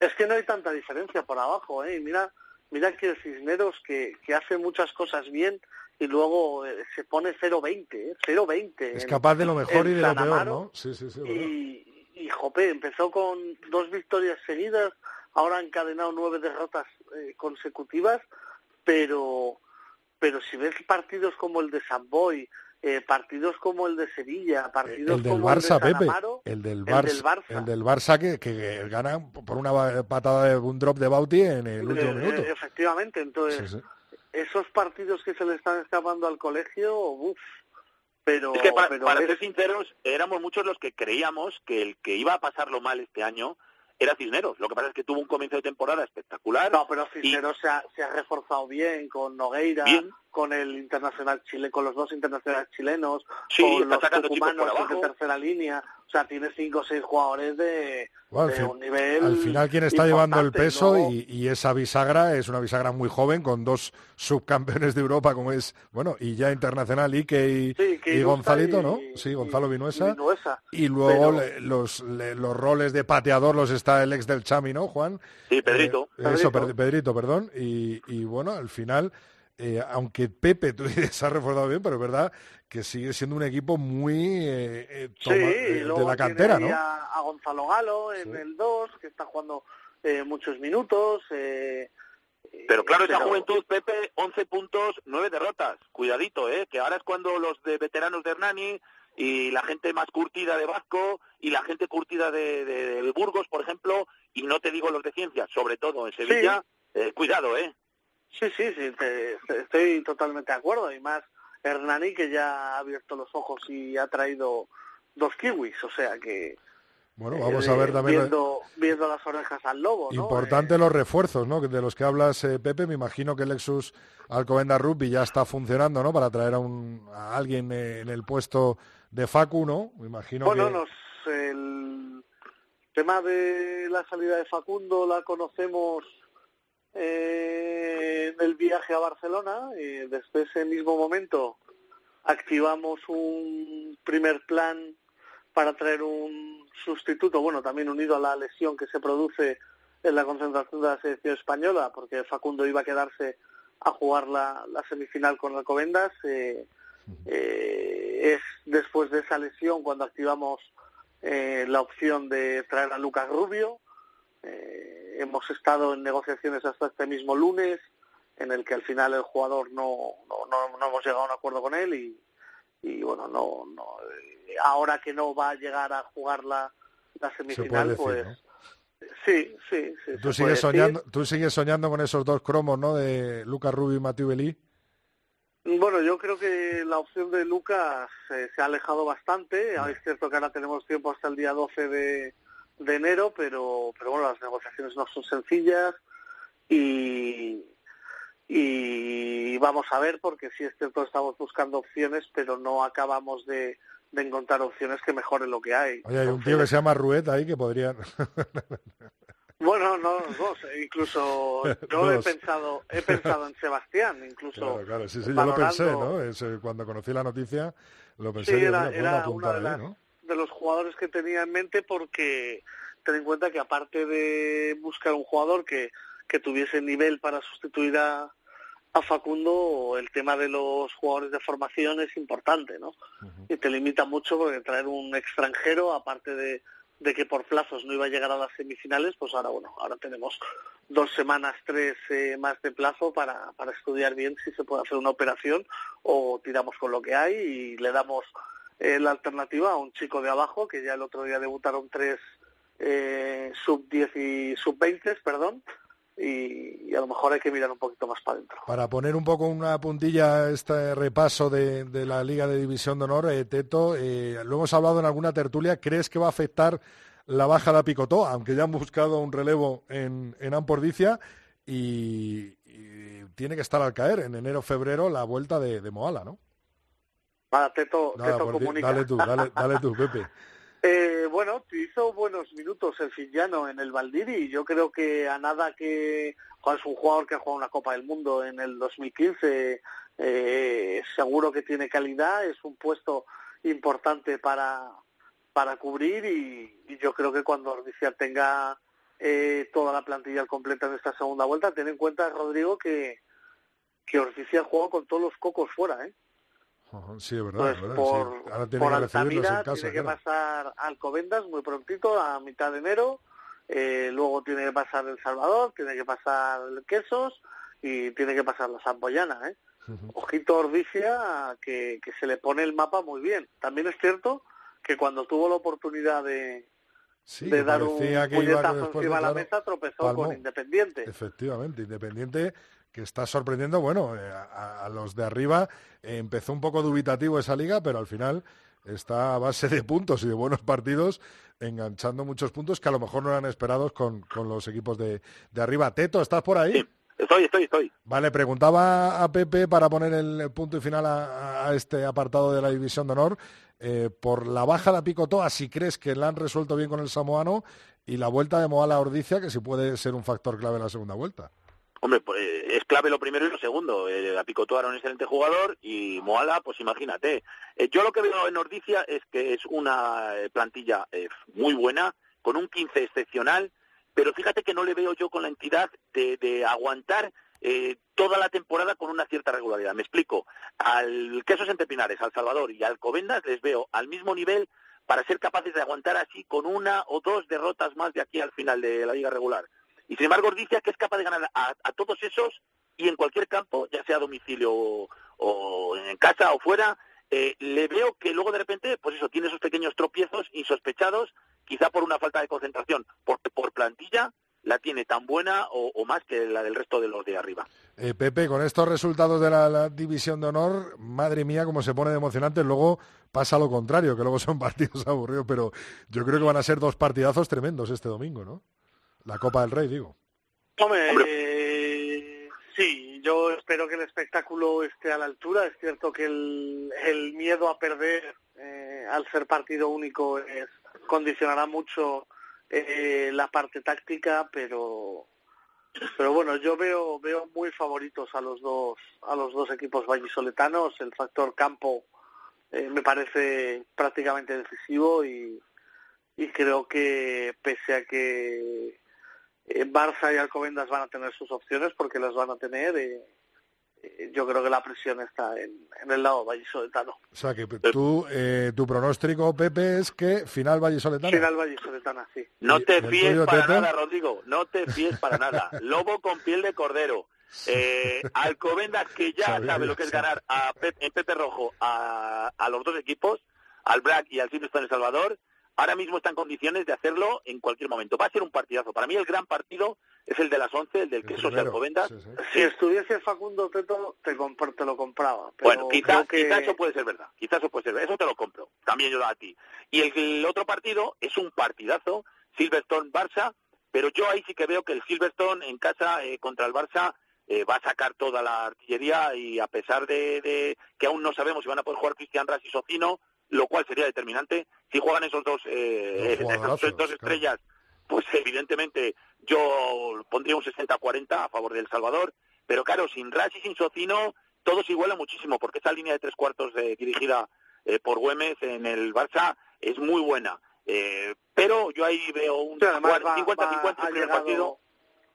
Es que no hay tanta diferencia por abajo, ¿eh? Mira, mira que el Cisneros, que, que hace muchas cosas bien, y luego eh, se pone 0-20, ¿eh? 0-20. Es capaz de lo mejor y de lo peor, ¿no? Sí, sí, sí. Y, y, Jope, empezó con dos victorias seguidas, ahora ha encadenado nueve derrotas eh, consecutivas, pero, pero si ves partidos como el de San Boy, eh, partidos como el de Sevilla, partidos el del como Barça, el de Amaro, el del el Barça, del Barça, el del Barça que, que gana por una patada de un drop de Bauti en el último eh, minuto. Efectivamente, entonces Sí, sí. Esos partidos que se le están escapando al colegio, uff, pero, Es que para, pero para es- ser sinceros, éramos muchos los que creíamos que el que iba a pasarlo mal este año era Cisneros. Lo que pasa es que tuvo un comienzo de temporada espectacular. No, pero Cisneros se, ha, se ha reforzado bien con Nogueira, Bien. Con el internacional chile, con los dos internacionales chilenos, Sí, con los tucumanos de tercera línea. O sea, tiene cinco o seis jugadores de, Bueno, de fin- un nivel. al final quien está llevando el peso ¿no? y, y esa bisagra es una bisagra muy joven con dos subcampeones de Europa como es, bueno, y ya internacional Ike y, Sí, que y Gonzalito, y- ¿no? Sí, Gonzalo Vinuesa. y Vinuesa. Y luego Pero- le- los, le- los roles de pateador los está el ex del Chami, ¿no, Juan? Sí, Pedrito. Eh, eso, Pedrito. Pedrito, perdón. Y, y bueno, al final, eh, aunque Pepe tú dices, se ha reforzado bien, pero es verdad que sigue siendo un equipo muy eh, eh, Sí, y de, la cantera, ¿no? A, a Gonzalo Galo en Sí. el 2, que está jugando eh, muchos minutos. Eh, Pero claro, esa pero- juventud, Pepe, 11 puntos, 9 derrotas. Cuidadito, ¿eh? Que ahora es cuando los de veteranos de Hernani y la gente más curtida de Vasco y la gente curtida de, de, de Burgos, por ejemplo, y no te digo los de ciencias, sobre todo en Sevilla, eh, cuidado, ¿eh? Sí, sí, sí, te- te- estoy totalmente de acuerdo. Y más Hernani, que ya ha abierto los ojos y ha traído dos kiwis, o sea que... Bueno, vamos eh, a ver también. Viendo, viendo las orejas al lobo, ¿no? Importante Eh, los refuerzos, ¿no? De los que hablas, eh, Pepe. Me imagino que el Lexus Alcobendas Rugby ya está funcionando, ¿no? Para traer a, un, a alguien eh, en el puesto de Facu, ¿no? Me imagino bueno, que... nos, el tema de la salida de Facundo la conocemos eh, en el viaje a Barcelona. Y desde ese mismo momento activamos un primer plan para traer un sustituto, bueno, también unido a la lesión que se produce en la concentración de la selección española, porque Facundo iba a quedarse a jugar la, la semifinal con Alcobendas. Eh, eh, es después de esa lesión cuando activamos eh, la opción de traer a Lucas Rubio. Eh, hemos estado en negociaciones hasta este mismo lunes, en el que al final el jugador no, no, no, no hemos llegado a un acuerdo con él y, y bueno, no, no eh, ahora que no va a llegar a jugar la, la semifinal, decir, pues ¿no? sí, sí, sí. Tú sigues, decir. soñando, tú sigues soñando con esos dos cromos, ¿no? De Lucas Rubio y Mathieu Belí. Bueno, yo creo que la opción de Lucas eh, se ha alejado bastante. Es cierto que ahora tenemos tiempo hasta el día 12 de, de enero, pero, pero bueno, las negociaciones no son sencillas y, y vamos a ver, porque sí es cierto estamos buscando opciones, pero no acabamos de, de encontrar opciones que mejoren lo que hay. Oye, hay un tío que se llama Ruet ahí que podría... Bueno, no, no, incluso yo he Dos. pensado, he pensado en Sebastián, incluso Claro, claro, sí, sí, yo lo pensé, ¿no? Es, eh, cuando conocí la noticia, lo pensé. Sí, era, mira, pueden era apuntar una de, ahí, las- ¿no? De los jugadores que tenía en mente porque ten en cuenta que aparte de buscar un jugador que, que tuviese nivel para sustituir a, a Facundo, el tema de los jugadores de formación es importante, ¿no? Y te limita mucho porque traer un extranjero, aparte de, de que por plazos no iba a llegar a las semifinales, pues ahora, bueno, ahora tenemos dos semanas, tres eh, más de plazo para, para estudiar bien si se puede hacer una operación o tiramos con lo que hay y le damos eh, la alternativa a un chico de abajo, que ya el otro día debutaron tres eh, sub-10 y sub-20, perdón, y, a lo mejor hay que mirar un poquito más para adentro. Para poner un poco una puntilla a este repaso de, la Liga de División de Honor, eh, Teto, eh, lo hemos hablado en alguna tertulia, ¿crees que va a afectar la baja de Picotó, aunque ya han buscado un relevo en, en Ampordicia y, tiene que estar al caer en enero-febrero la vuelta de Moala, ¿no? Nada, Teto, Nada, Teto comunica. dale tú, dale, dale tú, Pepe. Eh, bueno, hizo buenos minutos el Fillano en el Valdiri y yo creo que a nada que es un jugador que ha jugado una Copa del Mundo en el 2015, eh, seguro que tiene calidad, es un puesto importante para, para cubrir y, y yo creo que cuando Ordizia tenga eh, toda la plantilla completa en esta segunda vuelta, ten en cuenta, Rodrigo, que, que Ordizia juega con todos los cocos fuera, ¿eh? Sí, es verdad, Pues es verdad, por, sí. Ahora tiene por que Altamira en casa. tiene que claro. pasar Alcobendas muy prontito, a mitad de enero. eh, luego tiene que pasar El Salvador, tiene que pasar Quesos y tiene que pasar la Samboyana. ¿eh? Ojito Ordicia, que, que se le pone el mapa muy bien. También es cierto que cuando tuvo la oportunidad de, Sí, de dar un puñetazo de- encima de la mesa, tropezó palmó. con Independiente. Efectivamente, Independiente que está sorprendiendo, bueno, eh, a, a los de arriba eh, empezó un poco dubitativo esa liga, pero al final está a base de puntos y de buenos partidos, enganchando muchos puntos que a lo mejor no eran esperados con, con los equipos de, de arriba. Teto, ¿estás por ahí? Estoy, estoy, estoy. Vale, preguntaba a Pepe para poner el punto y final a, a este apartado de la División de Honor, eh, por la baja de Picotoa, si crees que la han resuelto bien con el samoano, y la vuelta de Moala Ordicia, que si puede ser un factor clave en la segunda vuelta. Hombre, pues es clave lo primero y lo segundo. Eh, la Picotó era un excelente jugador y Moala, pues imagínate. Eh, yo lo que veo en Ordicia es que es una eh, plantilla eh, muy buena, con un 15 excepcional, pero fíjate que no le veo yo con la entidad de, de aguantar eh, toda la temporada con una cierta regularidad. Me explico. Al Quesos Entre Pinares, al Salvador y al Covendas les veo al mismo nivel para ser capaces de aguantar así con una o dos derrotas más de aquí al final de la liga regular. Y sin embargo, Ordicia que es capaz de ganar a, todos esos y en cualquier campo, ya sea a domicilio o, en casa o fuera, eh, le veo que luego de repente, pues eso, tiene esos pequeños tropiezos insospechados, quizá por una falta de concentración, porque por plantilla la tiene tan buena o, más que la del resto de los de arriba. Eh, Pepe, con estos resultados de la, la División de Honor, madre mía, cómo se pone de emocionante. Luego pasa lo contrario, que luego son partidos aburridos, pero yo creo que van a ser dos partidazos tremendos este domingo, ¿no? La Copa del Rey, digo. Hombre, eh, sí, yo espero que el espectáculo esté a la altura. Es cierto que el, el miedo a perder eh, al ser partido único es, condicionará mucho eh, la parte táctica, pero pero bueno, yo veo veo muy favoritos a los dos a los dos equipos vallisoletanos. El factor campo eh, me parece prácticamente decisivo y, y creo que pese a que Barça y Alcobendas van a tener sus opciones porque las van a tener. eh, eh, yo creo que la presión está en, en el lado vallisoletano. O sea, que tú, eh, tu pronóstico, Pepe, es que final vallisoletano. Final vallisoletana, sí. No ¿Y te fíes para nada, Rodrigo, no te fíes para nada. Lobo con piel de cordero. Eh, Alcobendas, que ya Sabía sabe lo que es ganar a Pe- en Pepe Rojo a, a los dos equipos, al Black y al Silverstone El Salvador, ahora mismo está en condiciones de hacerlo en cualquier momento. Va a ser un partidazo. Para mí el gran partido es el de las 11, el del y primero, Alcobendas. sí, sí. Si estuviese Facundo Teto, te, te lo compraba. Pero Bueno, quizás que... eso puede ser verdad, quizás eso puede ser verdad, eso te lo compro, también yo a ti. Y el, el otro partido es un partidazo, Silverstone-Barça, pero yo ahí sí que veo que el Silverstone en casa eh, contra el Barça eh, va a sacar toda la artillería y a pesar de, de que aún no sabemos si van a poder jugar Cristian Ras y Socino, lo cual sería determinante, si juegan esos dos, eh, Dos esas dos claro. estrellas pues evidentemente yo pondría un 60-40 a favor del Salvador, pero claro, sin Ras y sin Socino, todo se iguala muchísimo, porque esa línea de tres cuartos eh, dirigida eh, por Güemes en el Barça es muy buena. Eh, pero yo ahí veo un 50-50 en el partido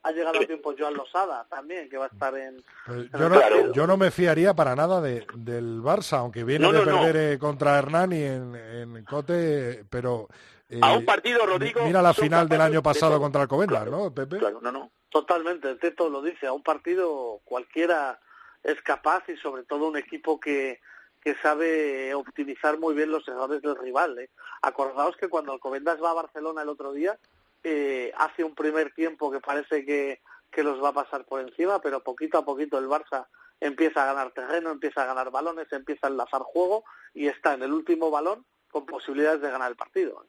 ha llegado a tiempo Joan Losada también, que va a estar en... yo, no, yo, no, me fiaría para nada de, del Barça, aunque viene de perder eh, contra Hernani en, en Cote, pero... Eh, a un partido, Rodrigo... Mira la final del año pasado contra el Alcobendas, ¿no, Pepe? Claro, no, no. Totalmente, el Teto lo dice, a un partido cualquiera es capaz y sobre todo un equipo que, que sabe optimizar muy bien los errores del rival. ¿eh? Acordaos que cuando Alcobendas va a Barcelona el otro día, eh, hace un primer tiempo que parece que, que los va a pasar por encima, pero poquito a poquito el Barça empieza a ganar terreno, empieza a ganar balones, empieza a enlazar juego y está en el último balón con posibilidades de ganar el partido.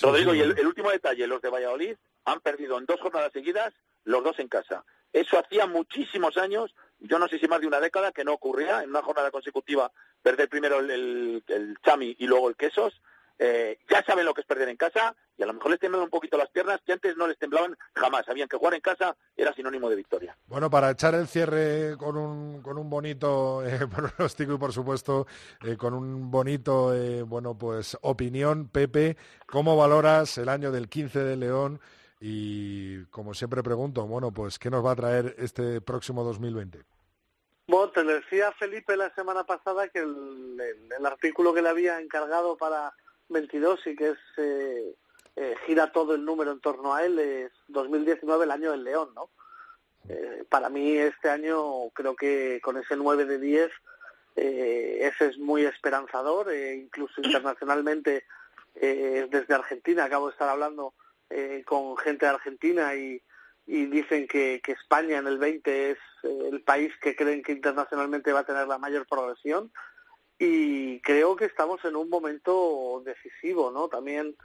Rodrigo, y el, último detalle, los de Valladolid han perdido en dos jornadas seguidas, los dos en casa. Eso hacía muchísimos años, yo no sé si más de una década, que no ocurría en una jornada consecutiva perder primero el, el Chami y luego el Quesos. Eh, ya saben lo que es perder en casa y a lo mejor les temblan un poquito las piernas que antes no les temblaban jamás. Sabían que jugar en casa era sinónimo de victoria. Bueno, para echar el cierre con un, con un bonito eh, pronóstico y por supuesto eh, con un bonito, eh, bueno, pues opinión, Pepe, ¿cómo valoras el año del 15 de León? Y como siempre pregunto, bueno, pues ¿qué nos va a traer este próximo 2020? Bueno, te decía Felipe la semana pasada que el artículo que le había encargado para 22 y que es eh, eh, gira todo el número en torno a él, es 2019 el año del León, ¿no? Eh, para mí este año creo que con ese 9 de 10 ese es muy esperanzador, incluso internacionalmente desde Argentina, acabo de estar hablando con gente de Argentina y, y dicen que, que España en el 20 es el país que creen que internacionalmente va a tener la mayor progresión y creo que estamos en un momento decisivo, ¿no? También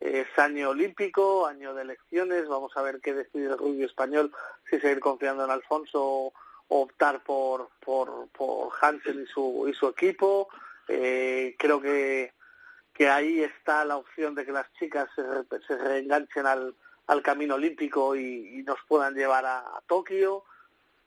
es año olímpico, año de elecciones, vamos a ver qué decide el rugby español, si seguir confiando en Alfonso o optar por, por, por Hansen y su, y su equipo. Eh, creo que, que ahí está la opción de que las chicas se, se reenganchen al, al camino olímpico y, nos puedan llevar a Tokio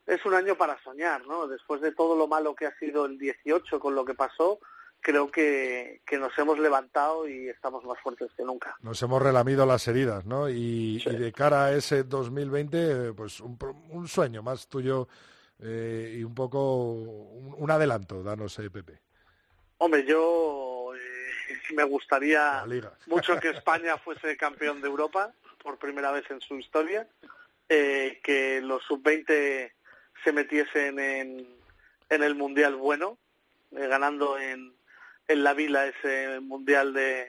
es un año para soñar, ¿no? Después de todo lo malo que ha sido el 18 con lo que pasó, creo que, que nos hemos levantado y estamos más fuertes que nunca. Nos hemos relamido las heridas, ¿no? Y, de cara a ese 2020, pues un, un sueño más tuyo eh, y un poco un, adelanto, danos, eh, Pepe. Hombre, yo eh, me gustaría mucho que España fuese campeón de Europa por primera vez en su historia, eh, que los sub-20 se metiesen en, en el mundial bueno, eh, ganando en, en la vila ese mundial de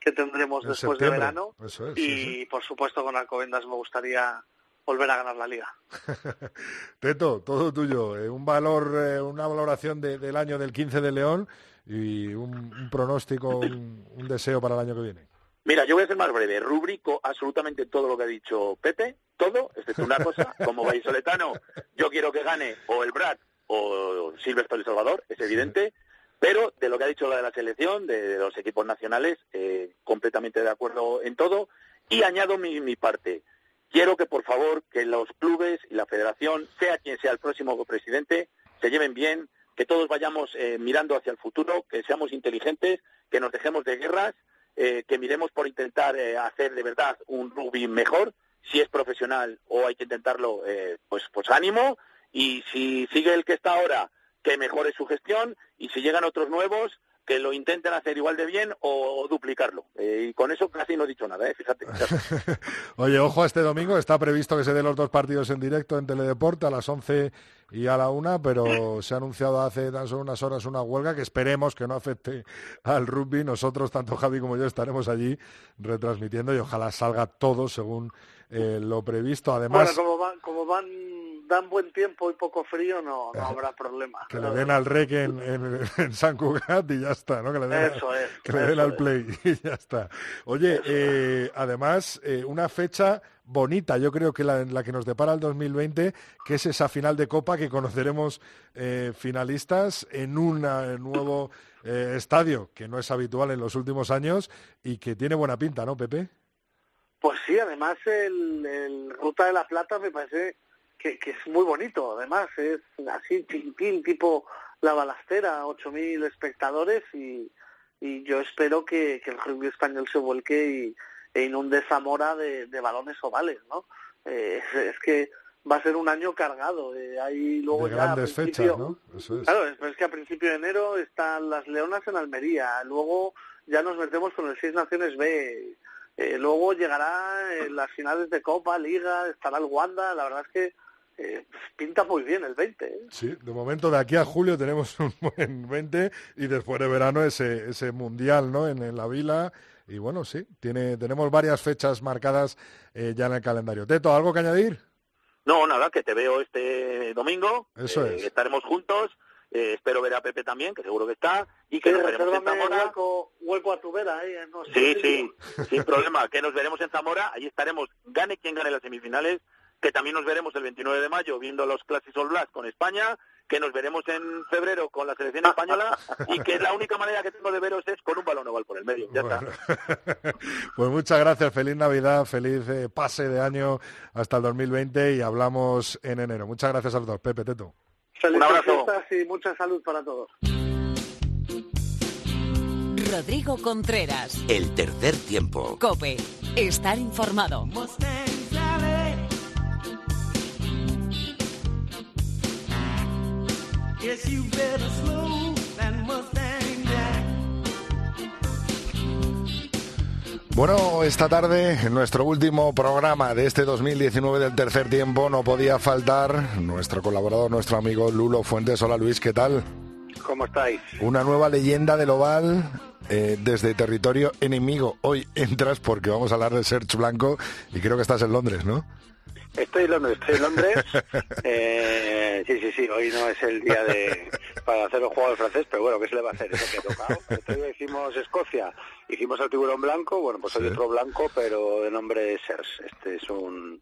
que tendremos después de verano. y por supuesto con Alcobendas me gustaría volver a ganar la liga. Teto, todo tuyo. Eh, un valor, eh, una valoración del año del 15 de León y un, pronóstico, un, un, deseo para el año que viene. Mira, yo voy a ser más breve. Rubrico absolutamente todo lo que ha dicho Pepe todo, excepto una cosa, como vallisoletano, yo quiero que gane o el Brad o Silvestre El Salvador, es evidente, pero de lo que ha dicho la de la selección, de, los equipos nacionales, eh, completamente de acuerdo en todo, y añado mi, mi parte. Quiero que, por favor, que los clubes y la federación, sea quien sea el próximo presidente, se lleven bien, que todos vayamos eh, mirando hacia el futuro, que seamos inteligentes, que nos dejemos de guerras, eh, que miremos por intentar hacer de verdad un rugby mejor, si es profesional o hay que intentarlo, eh, pues, pues ánimo. Y si sigue el que está ahora, que mejore su gestión. Y si llegan otros nuevos, que lo intenten hacer igual de bien o, duplicarlo. Eh, y con eso casi no he dicho nada, ¿eh? fíjate. Oye, ojo, este domingo está previsto que se den los dos partidos en directo en Teledeporte a las 11 y a la 1, pero se ha anunciado hace tan solo unas horas una huelga que esperemos que no afecte al rugby. Nosotros, tanto Javi como yo, estaremos allí retransmitiendo y ojalá salga todo según eh, lo previsto. Además, bueno, como van, como van dan buen tiempo y poco frío, no, no habrá problema. Que le den al rec en, San Cugat y ya está, ¿no? Que le den, que le den al play y ya está. Oye, eh, además, eh, una fecha bonita, yo creo que la, la que nos depara el 2020, que es esa final de Copa que conoceremos eh, finalistas en un nuevo estadio, que no es habitual en los últimos años y que tiene buena pinta, ¿no, Pepe? Pues sí, además el, el Ruta de la Plata me parece que, que es muy bonito. Además es así, tintín, tipo la balastera, 8.000 espectadores y, y yo espero que, que el rugby español se vuelque y, e inunde Zamora de, de balones ovales, ¿no? Eh, es que va a ser un año cargado. Eh, hay luego de ya a grandes fechas, ¿no? Eso es. Claro, es, es que a principio de enero están las Leonas en Almería, luego ya nos metemos con el Seis Naciones B, eh, luego llegará en las finales de Copa, Liga, estará el Wanda, la verdad es que eh, pinta muy bien el 20. ¿eh? Sí, de momento de aquí a julio tenemos un buen 20 y después de verano ese, ese mundial, ¿no? En, en la vila. Y bueno, sí, tiene, tenemos varias fechas marcadas eh, ya en el calendario. Teto, ¿algo que añadir? No, nada, que te veo este domingo. Eso eh, es. Estaremos juntos. eh, espero ver a Pepe también, que seguro que está. Y que Sí, nos veremos en Zamora. hueco, hueco a tu vera, ¿eh? No. Sí, sí, sin problema. Que nos veremos en Zamora. Allí estaremos, gane quien gane las semifinales. Que también nos veremos el 29 de mayo viendo los Classics All Blacks con España. Que nos veremos en febrero con la selección española. y que la única manera que tengo de veros es con un balón oval por el medio. Ya está. Pues muchas gracias, feliz Navidad, feliz eh, pase de año hasta el 2020 y hablamos en enero. Muchas gracias a los dos, Pepe, Teto. Felices Un abrazo. y mucha salud para todos. Rodrigo Contreras. El tercer tiempo. Cope. Estar informado. Bueno, esta tarde, en nuestro último programa de este 2019 del tercer tiempo, no podía faltar nuestro colaborador, nuestro amigo Lulo Fuentes. Hola Luis, ¿qué tal? ¿Cómo estáis? Una nueva leyenda del oval eh, desde territorio enemigo. Hoy entras porque vamos a hablar de Serge Blanco y creo que estás en Londres, ¿no? Estoy en Londres, estoy en Londres. Eh, sí, sí, sí, hoy no es el día de para hacer un juego de francés, pero bueno, ¿qué se le va a hacer? Eso que ha tocado. Este día hicimos Escocia, hicimos el tiburón blanco, bueno, pues Sí. otro blanco, pero de nombre Serge. Este es un,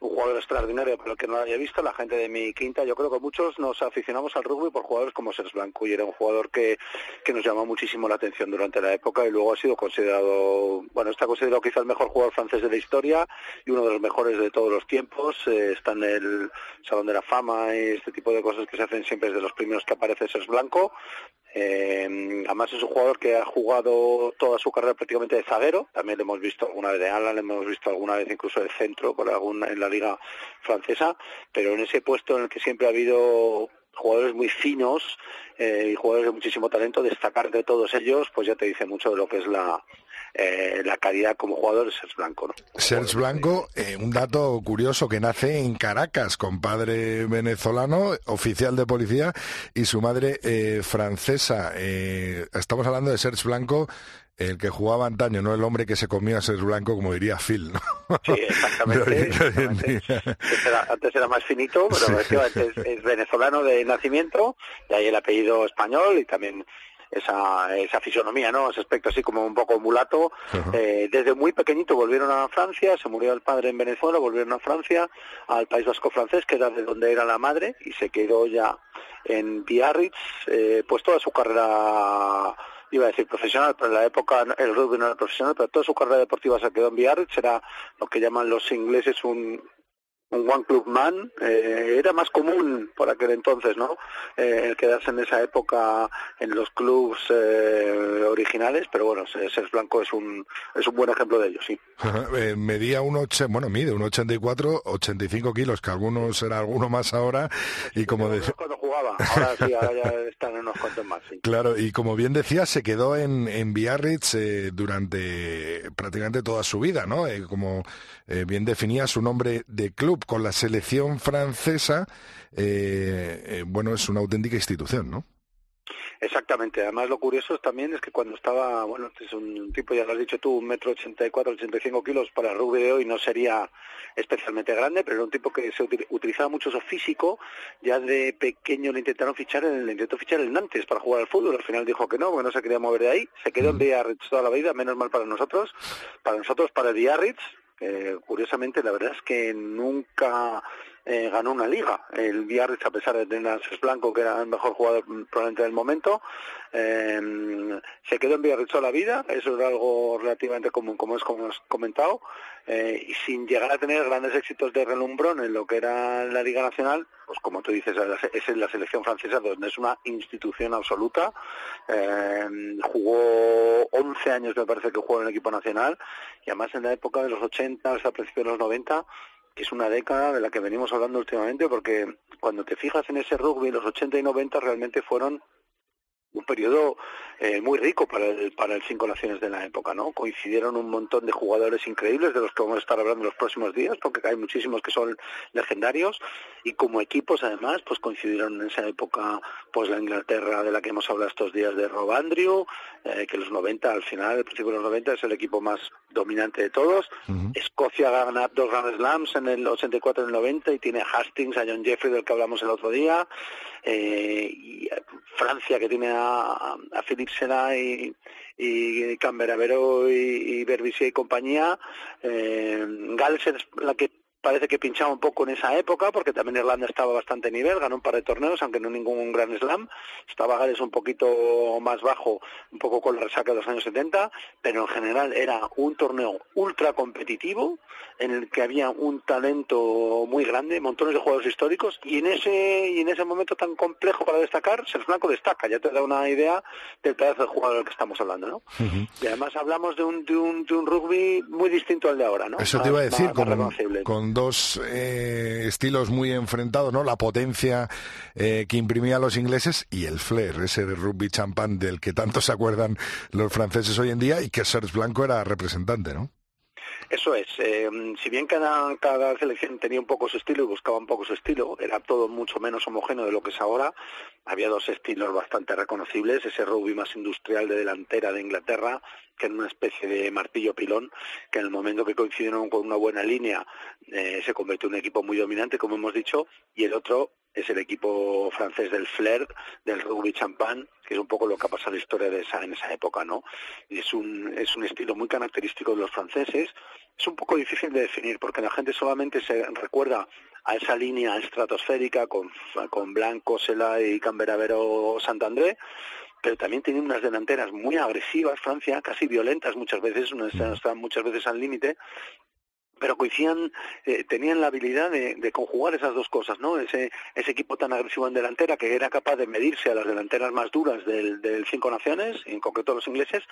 un jugador extraordinario, para el que no lo haya visto, la gente de mi quinta, yo creo que muchos nos aficionamos al rugby por jugadores como Serge Blanco, y era un jugador que, que nos llamó muchísimo la atención durante la época y luego ha sido considerado, bueno, está considerado quizá el mejor jugador francés de la historia y uno de los mejores de todos los tiempos. Eh, está en el Salón de la Fama y este tipo de cosas que se hacen siempre es de los primeros que aparece Serge Blanco. Eh, además es un jugador que ha jugado toda su carrera prácticamente de zaguero. También le hemos visto alguna vez de ala, le hemos visto alguna vez incluso de centro por alguna en la liga francesa. Pero en ese puesto en el que siempre ha habido jugadores muy finos eh, y jugadores de muchísimo talento, destacar de todos ellos, pues ya te dice mucho de lo que es la eh, la calidad como jugador de Serge Blanco. ¿no? Serge Blanco, eh, un dato curioso que nace en Caracas con padre venezolano, oficial de policía, y su madre eh, francesa. Eh, estamos hablando de Serge Blanco, el que jugaba antaño, no el hombre que se comía a Serge Blanco, como diría Phil. ¿no? Sí, exactamente. Antes, era, antes era más finito, pero es, es venezolano de nacimiento, de ahí el apellido español y también esa, esa fisonomía, ¿no? Ese aspecto así como un poco mulato. Eh, desde muy pequeñito volvieron a Francia, se murió el padre en Venezuela, volvieron a Francia, al País Vasco francés, que era de donde era la madre, y se quedó ya en Biarritz, eh, pues toda su carrera iba a decir profesional, pero en la época el rugby no era profesional, pero toda su carrera deportiva se quedó en Biarritz, era lo que llaman los ingleses un un one club man eh, era más común por aquel entonces no eh, el quedarse en esa época en los clubs eh, originales pero bueno Serge Blanco es un es un buen ejemplo de ello sí. Eh, medía un ocho, bueno, mide un 84, 85 kilos, que algunos será alguno más ahora, y como cuando ahora sí ahora ya están unos cuantos más Claro, y como bien decía, se quedó en, Biarritz eh, durante prácticamente toda su vida, ¿no? Eh, como eh, bien definía su nombre de club con la selección francesa, bueno, es una auténtica institución, ¿no? Exactamente. Además, lo curioso también es que cuando estaba, bueno, este es un tipo, ya lo has dicho tú, un metro ochenta y cuatro, ochenta y cinco kilos para el rugby de hoy no sería especialmente grande, pero era un tipo que se util- utilizaba mucho su físico. Ya de pequeño le intentaron fichar, le intentó fichar el Nantes para jugar al fútbol. Al final dijo que no, porque no se quería mover de ahí. Se quedó en Biarritz toda la vida, menos mal para nosotros. Para nosotros, para el Biarritz, eh, curiosamente, la verdad es que nunca eh, ganó una liga. El Biarritz, a pesar de tener a Cés Blanco, que era el mejor jugador probablemente del momento, eh, se quedó en Biarritz toda la vida. Eso era algo relativamente común, como es como hemos comentado. Eh, y sin llegar a tener grandes éxitos de relumbrón en lo que era la Liga Nacional, pues como tú dices, es la selección francesa donde es una institución absoluta. jugó 11 años, me parece que jugó en el equipo nacional, y además en la época de los 80 hasta principios de los 90 es una década de la que venimos hablando últimamente porque cuando te fijas en ese rugby, los 80 y 90 realmente fueron un periodo eh, muy rico para el, para el Cinco Naciones de la época, ¿no? Coincidieron un montón de jugadores increíbles de los que vamos a estar hablando en los próximos días, porque hay muchísimos que son legendarios, y como equipos además, pues coincidieron en esa época, pues la Inglaterra de la que hemos hablado estos días de Rob Andrew, eh, que los 90, al final, el principio de los 90 es el equipo más dominante de todos. Escocia gana dos Grand Slams en el 84 y el 90 y tiene a Hastings, a John Jeffrey del que hablamos el otro día, eh, y Francia que tiene a, a Philippe Sena y, y Canberabero y, y y compañía. Eh, Gales es la que parece que pinchaba un poco en esa época, porque también Irlanda estaba bastante nivel, ganó un par de torneos, aunque no ningún gran slam. Estaba Gales un poquito más bajo, un poco con la resaca de los años 70, pero en general era un torneo ultra competitivo, en el que había un talento muy grande, montones de jugadores históricos, y en ese, y en ese momento tan complejo para destacar, Blanco destaca, ya te da una idea del pedazo de jugador del que estamos hablando, ¿no? Y además hablamos de un, de un, de un rugby muy distinto al de ahora, ¿no? Eso te iba a decir, con dos eh, estilos muy enfrentados, ¿no? La potencia eh, que imprimían los ingleses y el flair, ese de rugby champán del que tanto se acuerdan los franceses hoy en día y que Serge Blanco era representante, ¿no? Eso es. Eh, si bien cada, cada selección tenía un poco su estilo y buscaba un poco su estilo, era todo mucho menos homogéneo de lo que es ahora. Había dos estilos bastante reconocibles. Ese rugby más industrial de delantera de Inglaterra, que era una especie de martillo pilón, que en el momento que coincidieron con una buena línea eh, se convirtió en un equipo muy dominante, como hemos dicho, y el otro es el equipo francés del flair, del rugby champán, que es un poco lo que ha pasado en la historia de esa, en esa época, ¿no? Y es un, es un estilo muy característico de los franceses. Es un poco difícil de definir, porque la gente solamente se recuerda a esa línea estratosférica con, con Blanco, Sela y Camberavero Santandré, pero también tiene unas delanteras muy agresivas, Francia, casi violentas muchas veces, están muchas veces al límite, pero coincidían, eh, tenían la habilidad de, conjugar esas dos cosas, ¿no? Ese, equipo tan agresivo en delantera que era capaz de medirse a las delanteras más duras del, del Cinco Naciones, en concreto los ingleses,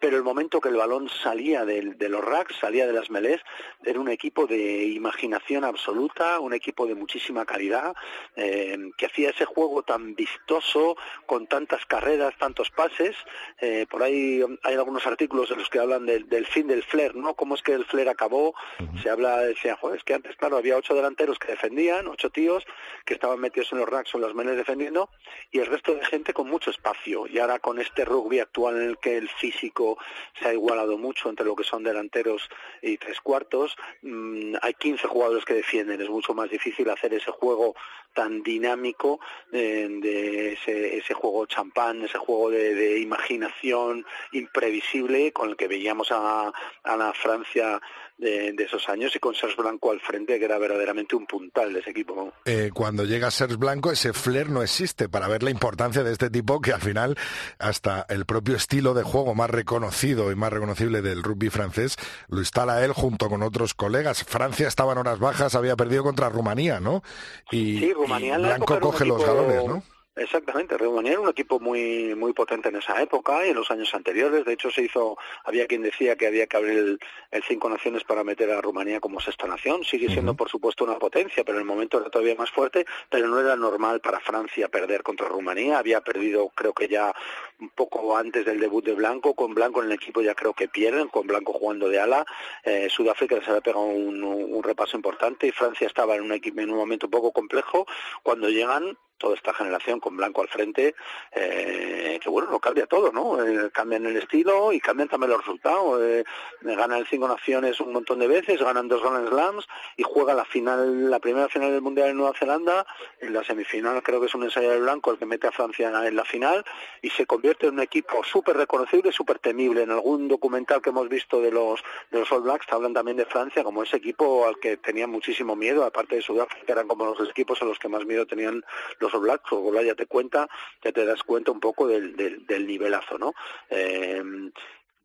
pero el momento que el balón salía de los racks, salía de las melés, era un equipo de imaginación absoluta, un equipo de muchísima calidad, eh, que hacía ese juego tan vistoso, con tantas carreras, tantos pases. Eh, por ahí hay algunos artículos en los que hablan del, del fin del flair, ¿no? Cómo es que el flair acabó, se habla, decía, joder, es que antes, claro, había ocho delanteros que defendían, ocho tíos que estaban metidos en los racks o en las menes defendiendo, y el resto de gente con mucho espacio. Y ahora con este rugby actual en el que el físico se ha igualado mucho entre lo que son delanteros y tres cuartos, mm, hay 15 jugadores que defienden. Es mucho más difícil hacer ese juego tan dinámico eh, de ese, juego champán, ese juego de, imaginación imprevisible con el que veíamos a, a la Francia de, esos años y con Serge Blanco al frente, que era verdaderamente un puntal de ese equipo. Eh, cuando llega Serge Blanco, ese flair no existe para ver la importancia de este tipo que al final hasta el propio estilo de juego más reconocido y más reconocible del rugby francés lo instala él junto con otros colegas. Francia estaba en horas bajas, había perdido contra Rumanía, ¿no? Y, sí, Rumanía Blanco coge los galones, ¿no? Exactamente, Rumanía era un equipo muy muy potente en esa época y en los años anteriores. De hecho, se hizo, había quien decía que había que abrir el, Cinco Naciones para meter a Rumanía como sexta nación. Sigue siendo, por supuesto, una potencia, pero en el momento era todavía más fuerte. Pero no era normal para Francia perder contra Rumanía. Había perdido, creo que ya un poco antes del debut de Blanco. Con Blanco en el equipo ya creo que pierden, con Blanco jugando de ala. Eh, Sudáfrica les había pegado un, repaso importante y Francia estaba en un, equipo, en un momento un poco complejo. Cuando llegan toda esta generación con Blanco al frente, eh, que bueno, lo cambia todo, ¿no? Eh, cambian el estilo y cambian también los resultados. Eh, ganan Cinco Naciones un montón de veces, ganan dos Grand Slams y juega la final, la primera final del Mundial en Nueva Zelanda, en la semifinal creo que es un ensayo del Blanco el que mete a Francia en la final y se convierte en un equipo súper reconocible, súper temible. En algún documental que hemos visto de los, de los All Blacks hablan también de Francia como ese equipo al que tenían muchísimo miedo, aparte de Sudáfrica, eran como los equipos a los que más miedo tenían los All Blacks, o ya te cuenta, ya te das cuenta un poco del nivelazo, ¿no? Eh,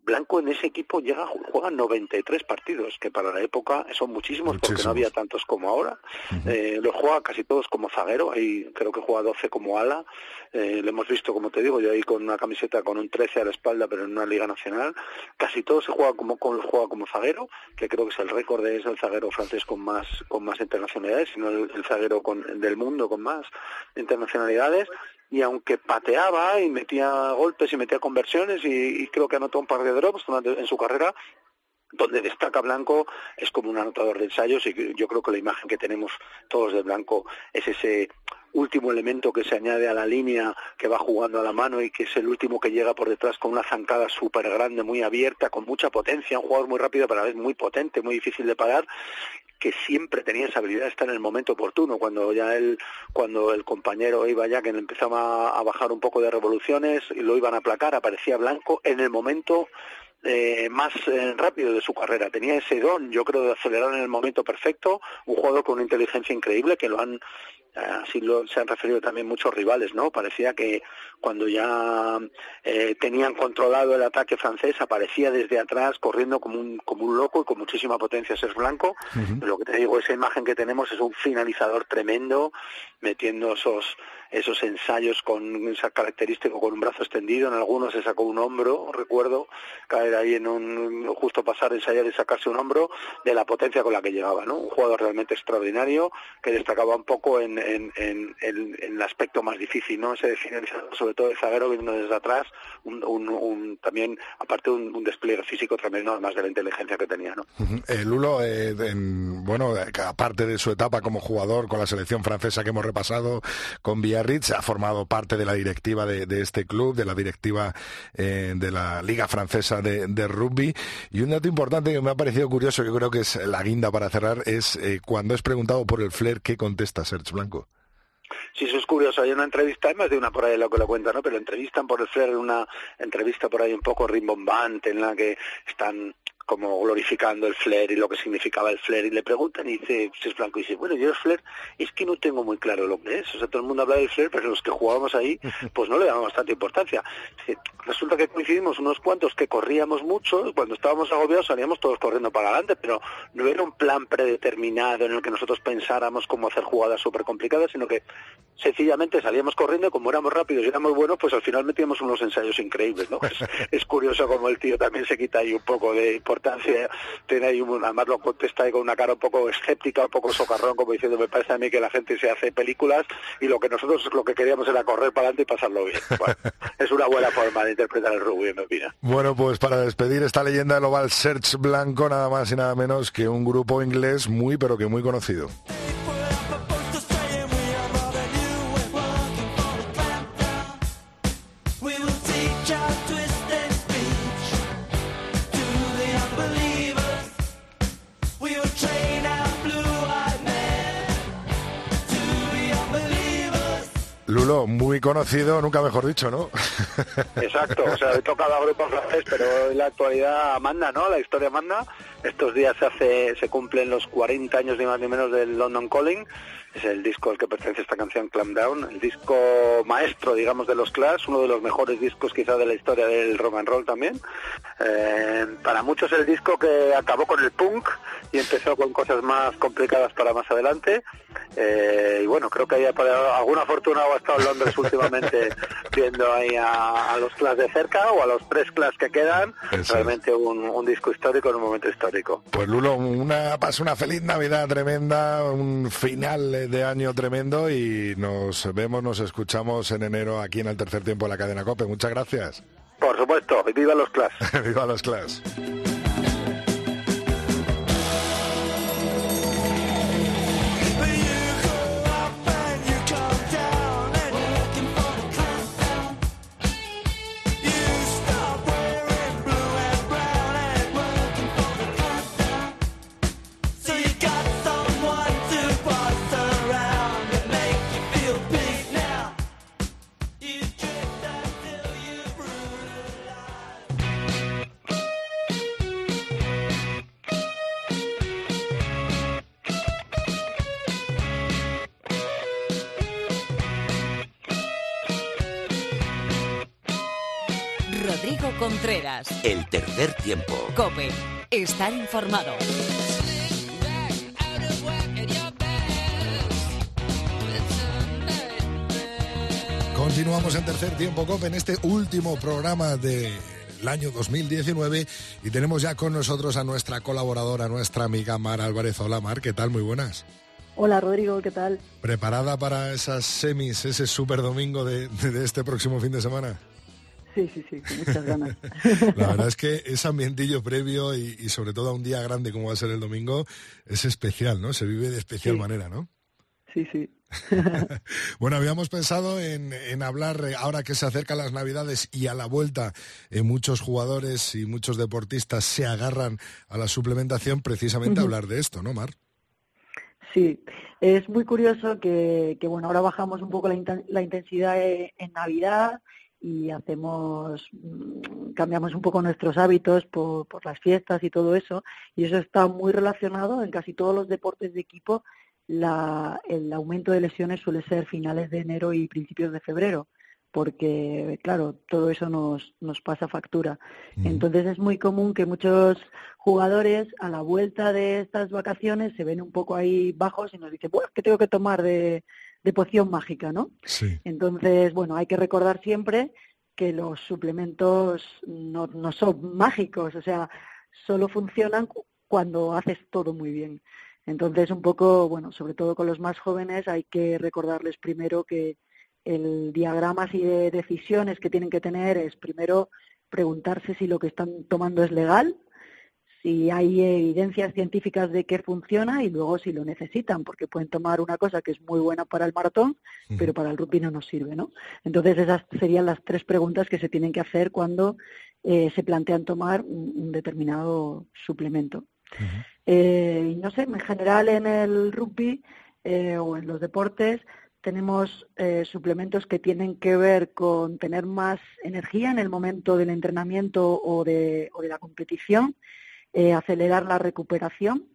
Blanco en ese equipo llega juega 93 partidos, que para la época son muchísimos, porque no había tantos como ahora. eh, los juega casi todos como zaguero, ahí creo que juega 12 como ala. Eh, lo hemos visto, como te digo, yo ahí con una camiseta con un 13 a la espalda, pero en una liga nacional. Casi todos se juega como con juega como zaguero, que creo que es el récord de es el zaguero francés con más con más internacionalidades, sino el, el zaguero con, del mundo con más internacionalidades y aunque pateaba y metía golpes y metía conversiones y, creo que anotó un par de drops en su carrera, donde destaca Blanco es como un anotador de ensayos y yo creo que la imagen que tenemos todos de Blanco es ese último elemento que se añade a la línea que va jugando a la mano y que es el último que llega por detrás con una zancada súper grande, muy abierta, con mucha potencia, un jugador muy rápido, pero a la vez muy potente, muy difícil de parar que siempre tenía esa habilidad de estar en el momento oportuno, cuando ya él, cuando el compañero iba ya que empezaba a bajar un poco de revoluciones y lo iban a aplacar, aparecía Blanco en el momento eh, más eh, rápido de su carrera. Tenía ese don, yo creo, de acelerar en el momento perfecto, un jugador con una inteligencia increíble que lo han así lo, se han referido también muchos rivales, ¿no? Parecía que cuando ya eh, tenían controlado el ataque francés aparecía desde atrás corriendo como un, como un loco y con muchísima potencia ser blanco. Uh -huh. Lo que te digo, esa imagen que tenemos es un finalizador tremendo, metiendo esos esos ensayos con esa característica con un brazo extendido, en algunos se sacó un hombro, recuerdo caer ahí en un justo pasar ensayar y sacarse un hombro de la potencia con la que llegaba, ¿no? Un jugador realmente extraordinario que destacaba un poco en, en, el aspecto más difícil, ¿no? Ese finalizador, sobre todo el zaguero viendo desde atrás, un, un, también aparte un, un, despliegue físico tremendo, además de la inteligencia que tenía, ¿no? Eh, Lulo, eh, bueno, aparte de su etapa como jugador con la selección francesa que hemos repasado, con Biarritz, ha formado parte de la directiva de, de este club, de la directiva eh, de la Liga Francesa de, de, Rugby. Y un dato importante que me ha parecido curioso, yo creo que es la guinda para cerrar, es eh, cuando es preguntado por el flair, ¿qué contesta Serge Blanco? Sí, eso es curioso. Hay una entrevista, hay más de una por ahí lo que lo cuenta, ¿no? Pero entrevistan por el flair, una entrevista por ahí un poco rimbombante en la que están como glorificando el flair y lo que significaba el flair y le preguntan y dice, si es blanco, y dice, bueno, yo el flair es que no tengo muy claro lo que es, o sea, todo el mundo habla del flair, pero los que jugábamos ahí, pues no le damos tanta importancia. Resulta que coincidimos unos cuantos que corríamos mucho, cuando estábamos agobiados salíamos todos corriendo para adelante, pero no era un plan predeterminado en el que nosotros pensáramos cómo hacer jugadas súper complicadas, sino que sencillamente salíamos corriendo y como éramos rápidos y éramos buenos, pues al final metíamos unos ensayos increíbles, ¿no? Es, es curioso como el tío también se quita ahí un poco de importancia tiene ahí un, además lo contesta ahí con una cara un poco escéptica, un poco socarrón, como diciendo, me parece a mí que la gente se hace películas y lo que nosotros lo que queríamos era correr para adelante y pasarlo bien. Bueno, es una buena forma de interpretar el rugby, en mi opinión. Bueno, pues para despedir esta leyenda global Search Blanco, nada más y nada menos que un grupo inglés muy, pero que muy conocido. Lulo, muy conocido, nunca mejor dicho, ¿no? Exacto, o sea, he tocado a grupos francés, pero la actualidad manda, ¿no? La historia manda. Estos días se hace, se cumplen los 40 años ni más ni menos del London Calling, es el disco al que pertenece esta canción Clam Down, el disco maestro, digamos, de los Clash, uno de los mejores discos quizá de la historia del rock and roll también. Eh, para muchos el disco que acabó con el punk y empezó con cosas más complicadas para más adelante. Eh, y bueno, creo que haya alguna fortuna o ha estado en Londres últimamente viendo ahí a, a, los Clash de cerca o a los tres Clash que quedan. Eso Realmente un, un, disco histórico en un momento histórico. Pues Lulo, una, pasa una feliz Navidad tremenda, un final de año tremendo y nos vemos, nos escuchamos en enero aquí en el tercer tiempo de la cadena COPE. Muchas gracias. Por supuesto, y viva los Clash. viva los Clash. Tiempo. Cope. Estar informado. Continuamos en tercer tiempo COPE en este último programa del año 2019 y tenemos ya con nosotros a nuestra colaboradora, nuestra amiga Mar Álvarez. Hola Mar, ¿qué tal? Muy buenas. Hola Rodrigo, ¿qué tal? ¿Preparada para esas semis, ese super domingo de, de este próximo fin de semana? Sí, sí, sí, con muchas ganas. La verdad es que ese ambientillo previo y, y, sobre todo a un día grande como va a ser el domingo es especial, ¿no? Se vive de especial Sí. manera, ¿no? Sí, sí. Bueno, habíamos pensado en, en hablar, eh, ahora que se acercan las Navidades y a la vuelta eh, muchos jugadores y muchos deportistas se agarran a la suplementación, precisamente hablar de esto, ¿no, Mar? Sí, es muy curioso que, que, bueno, ahora bajamos un poco la intensidad eh, en Navidad y hacemos, mm, cambiamos un poco nuestros hábitos por, por las fiestas y todo eso, y eso está muy relacionado en casi todos los deportes de equipo. La, el aumento de lesiones suele ser finales de enero y principios de febrero, porque, claro, todo eso nos, nos pasa factura. Entonces es muy común que muchos jugadores a la vuelta de estas vacaciones se ven un poco ahí bajos y nos dicen, bueno, ¿qué tengo que tomar de, de poción mágica, no? Sí. Entonces, bueno, hay que recordar siempre que los suplementos no, no son mágicos, o sea, solo funcionan cu- cuando haces todo muy bien. Entonces, un poco, bueno, sobre todo con los más jóvenes, hay que recordarles primero que el diagrama así de decisiones que tienen que tener es primero preguntarse si lo que están tomando es legal, si hay evidencias científicas de que funciona y luego si lo necesitan, porque pueden tomar una cosa que es muy buena para el maratón, pero para el rugby no nos sirve, ¿no? Entonces esas serían las tres preguntas que se tienen que hacer cuando eh, se plantean tomar un, un determinado suplemento. Eh, y no sé, en general en el rugby eh, o en los deportes tenemos eh, suplementos que tienen que ver con tener más energía en el momento del entrenamiento o de, o de la competición, eh, acelerar la recuperación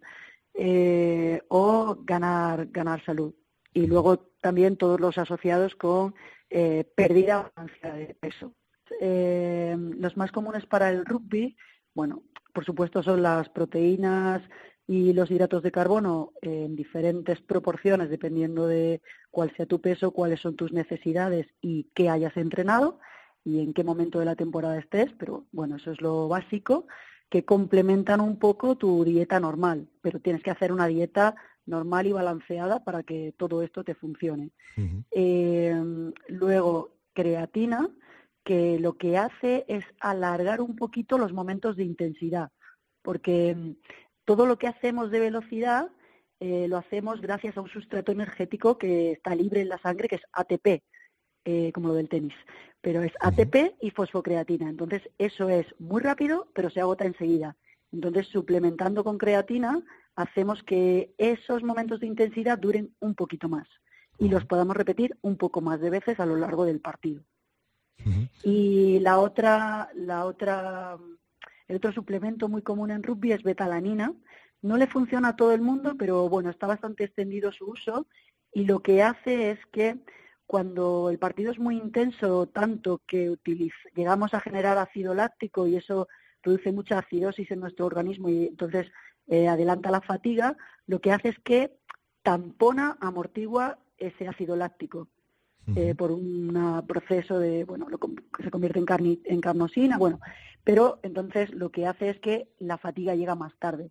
eh, o ganar, ganar salud. Y luego también todos los asociados con eh, pérdida o de peso. Eh, los más comunes para el rugby, bueno, por supuesto son las proteínas y los hidratos de carbono en diferentes proporciones dependiendo de cuál sea tu peso, cuáles son tus necesidades y qué hayas entrenado y en qué momento de la temporada estés, pero bueno, eso es lo básico, que complementan un poco tu dieta normal, pero tienes que hacer una dieta normal y balanceada para que todo esto te funcione. Eh, luego, creatina, que lo que hace es alargar un poquito los momentos de intensidad, porque mm, todo lo que hacemos de velocidad eh, lo hacemos gracias a un sustrato energético que está libre en la sangre, que es ATP, eh, como lo del tenis, pero es ATP y fosfocreatina. Entonces, eso es muy rápido, pero se agota enseguida. Entonces, suplementando con creatina, hacemos que esos momentos de intensidad duren un poquito más y los podamos repetir un poco más de veces a lo largo del partido. Y la otra, la otra, el otro suplemento muy común en rugby es betalanina. No le funciona a todo el mundo, pero bueno, está bastante extendido su uso y lo que hace es que cuando el partido es muy intenso, tanto que utiliz- llegamos a generar ácido láctico y eso produce mucha acidosis en nuestro organismo y entonces eh, adelanta la fatiga, lo que hace es que tampona, amortigua ese ácido láctico eh, por un proceso de, bueno, lo que se convierte en, carni- en carnosina, bueno, pero entonces lo que hace es que la fatiga llega más tarde.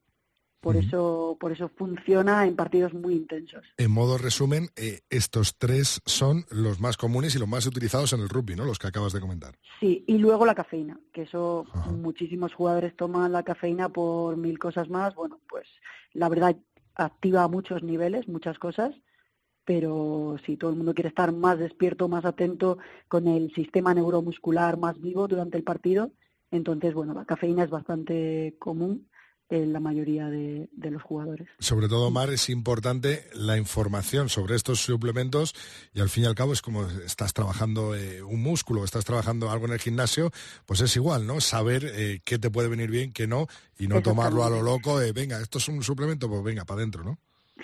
Por eso, por eso funciona en partidos muy intensos. En modo resumen, eh, estos tres son los más comunes y los más utilizados en el rugby, ¿no? Los que acabas de comentar. Sí, y luego la cafeína, que eso muchísimos jugadores toman la cafeína por mil cosas más. Bueno, pues la verdad activa a muchos niveles, muchas cosas, pero si todo el mundo quiere estar más despierto, más atento, con el sistema neuromuscular más vivo durante el partido, entonces, bueno, la cafeína es bastante común en la mayoría de, de los jugadores. Sobre todo, Mar, es importante la información sobre estos suplementos y al fin y al cabo es como estás trabajando eh, un músculo, estás trabajando algo en el gimnasio, pues es igual, ¿no? Saber eh, qué te puede venir bien, qué no, y no tomarlo a lo loco, venga, esto es un suplemento, pues venga, para adentro, ¿no?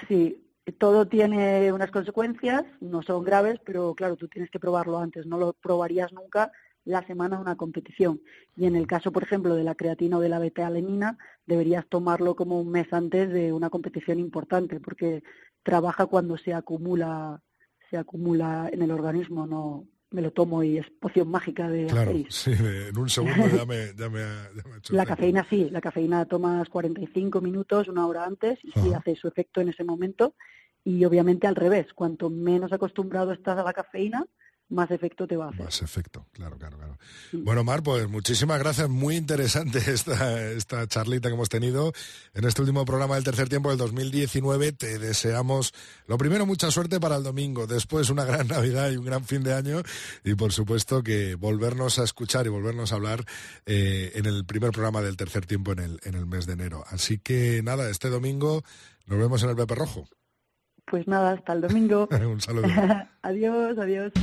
Sí, todo tiene unas consecuencias, no son graves, pero claro, tú tienes que probarlo antes, no lo probarías nunca la semana una competición. Y en el caso, por ejemplo, de la creatina o de la beta-alenina, deberías tomarlo como un mes antes de una competición importante, porque trabaja cuando se acumula se acumula en el organismo, no me lo tomo y es poción mágica de Claro, sí, en un segundo ya me, ya me, ha- ya me ha hecho La cafeína sí, la cafeína tomas 45 minutos, una hora antes, y sí hace su efecto en ese momento. Y obviamente al revés, cuanto menos acostumbrado estás a la cafeína, más efecto te va a hacer. Más efecto, claro, claro, claro. Bueno, Mar, pues muchísimas gracias. Muy interesante esta, esta charlita que hemos tenido en este último programa del tercer tiempo del 2019. Te deseamos, lo primero, mucha suerte para el domingo. Después, una gran Navidad y un gran fin de año. Y por supuesto que volvernos a escuchar y volvernos a hablar eh, en el primer programa del tercer tiempo en el, en el mes de enero. Así que nada, este domingo nos vemos en el Pepe Rojo. Pues nada, hasta el domingo. un saludo. adiós, adiós.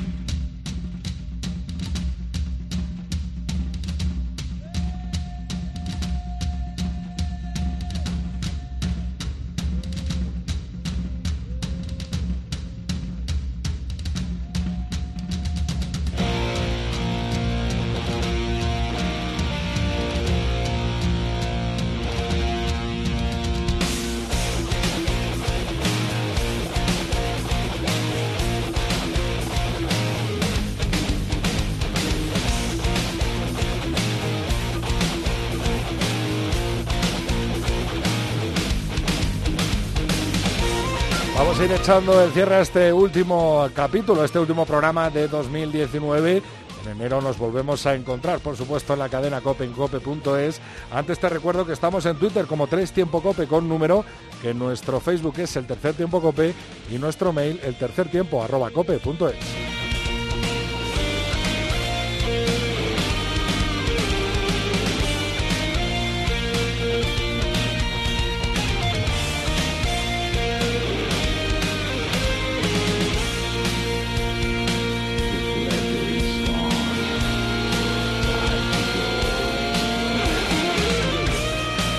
Vamos ir echando el cierre a este último capítulo, este último programa de 2019. En enero nos volvemos a encontrar, por supuesto, en la cadena cope en cope.es. Antes te recuerdo que estamos en Twitter como Tres Tiempo Cope con número, que nuestro Facebook es el Tercer Tiempo Cope y nuestro mail el tercer tiempo arroba cope.es.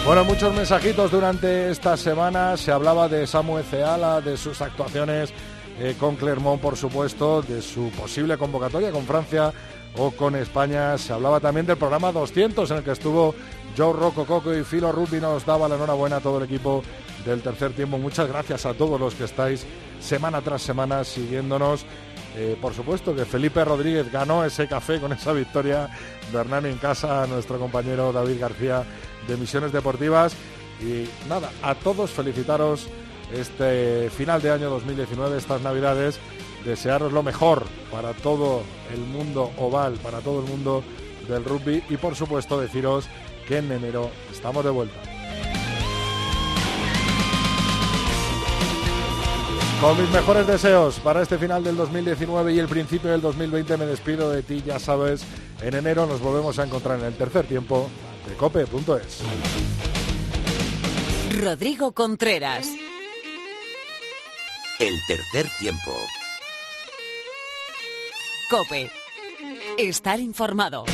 Bueno, muchos mensajitos durante esta semana. Se hablaba de Samu Ceala, de sus actuaciones eh, con Clermont, por supuesto, de su posible convocatoria con Francia o con España. Se hablaba también del programa 200 en el que estuvo Joe Rocco Coco y Filo Rubio. Nos daba la enhorabuena a todo el equipo del tercer tiempo. Muchas gracias a todos los que estáis semana tras semana siguiéndonos. Eh, por supuesto que Felipe Rodríguez ganó ese café con esa victoria de Hernán en casa, nuestro compañero David García de Misiones Deportivas. Y nada, a todos felicitaros este final de año 2019, estas navidades, desearos lo mejor para todo el mundo oval, para todo el mundo del rugby y por supuesto deciros que en enero estamos de vuelta. Con mis mejores deseos para este final del 2019 y el principio del 2020 me despido de ti, ya sabes, en enero nos volvemos a encontrar en el tercer tiempo de cope.es. Rodrigo Contreras. El tercer tiempo. Cope. Estar informado.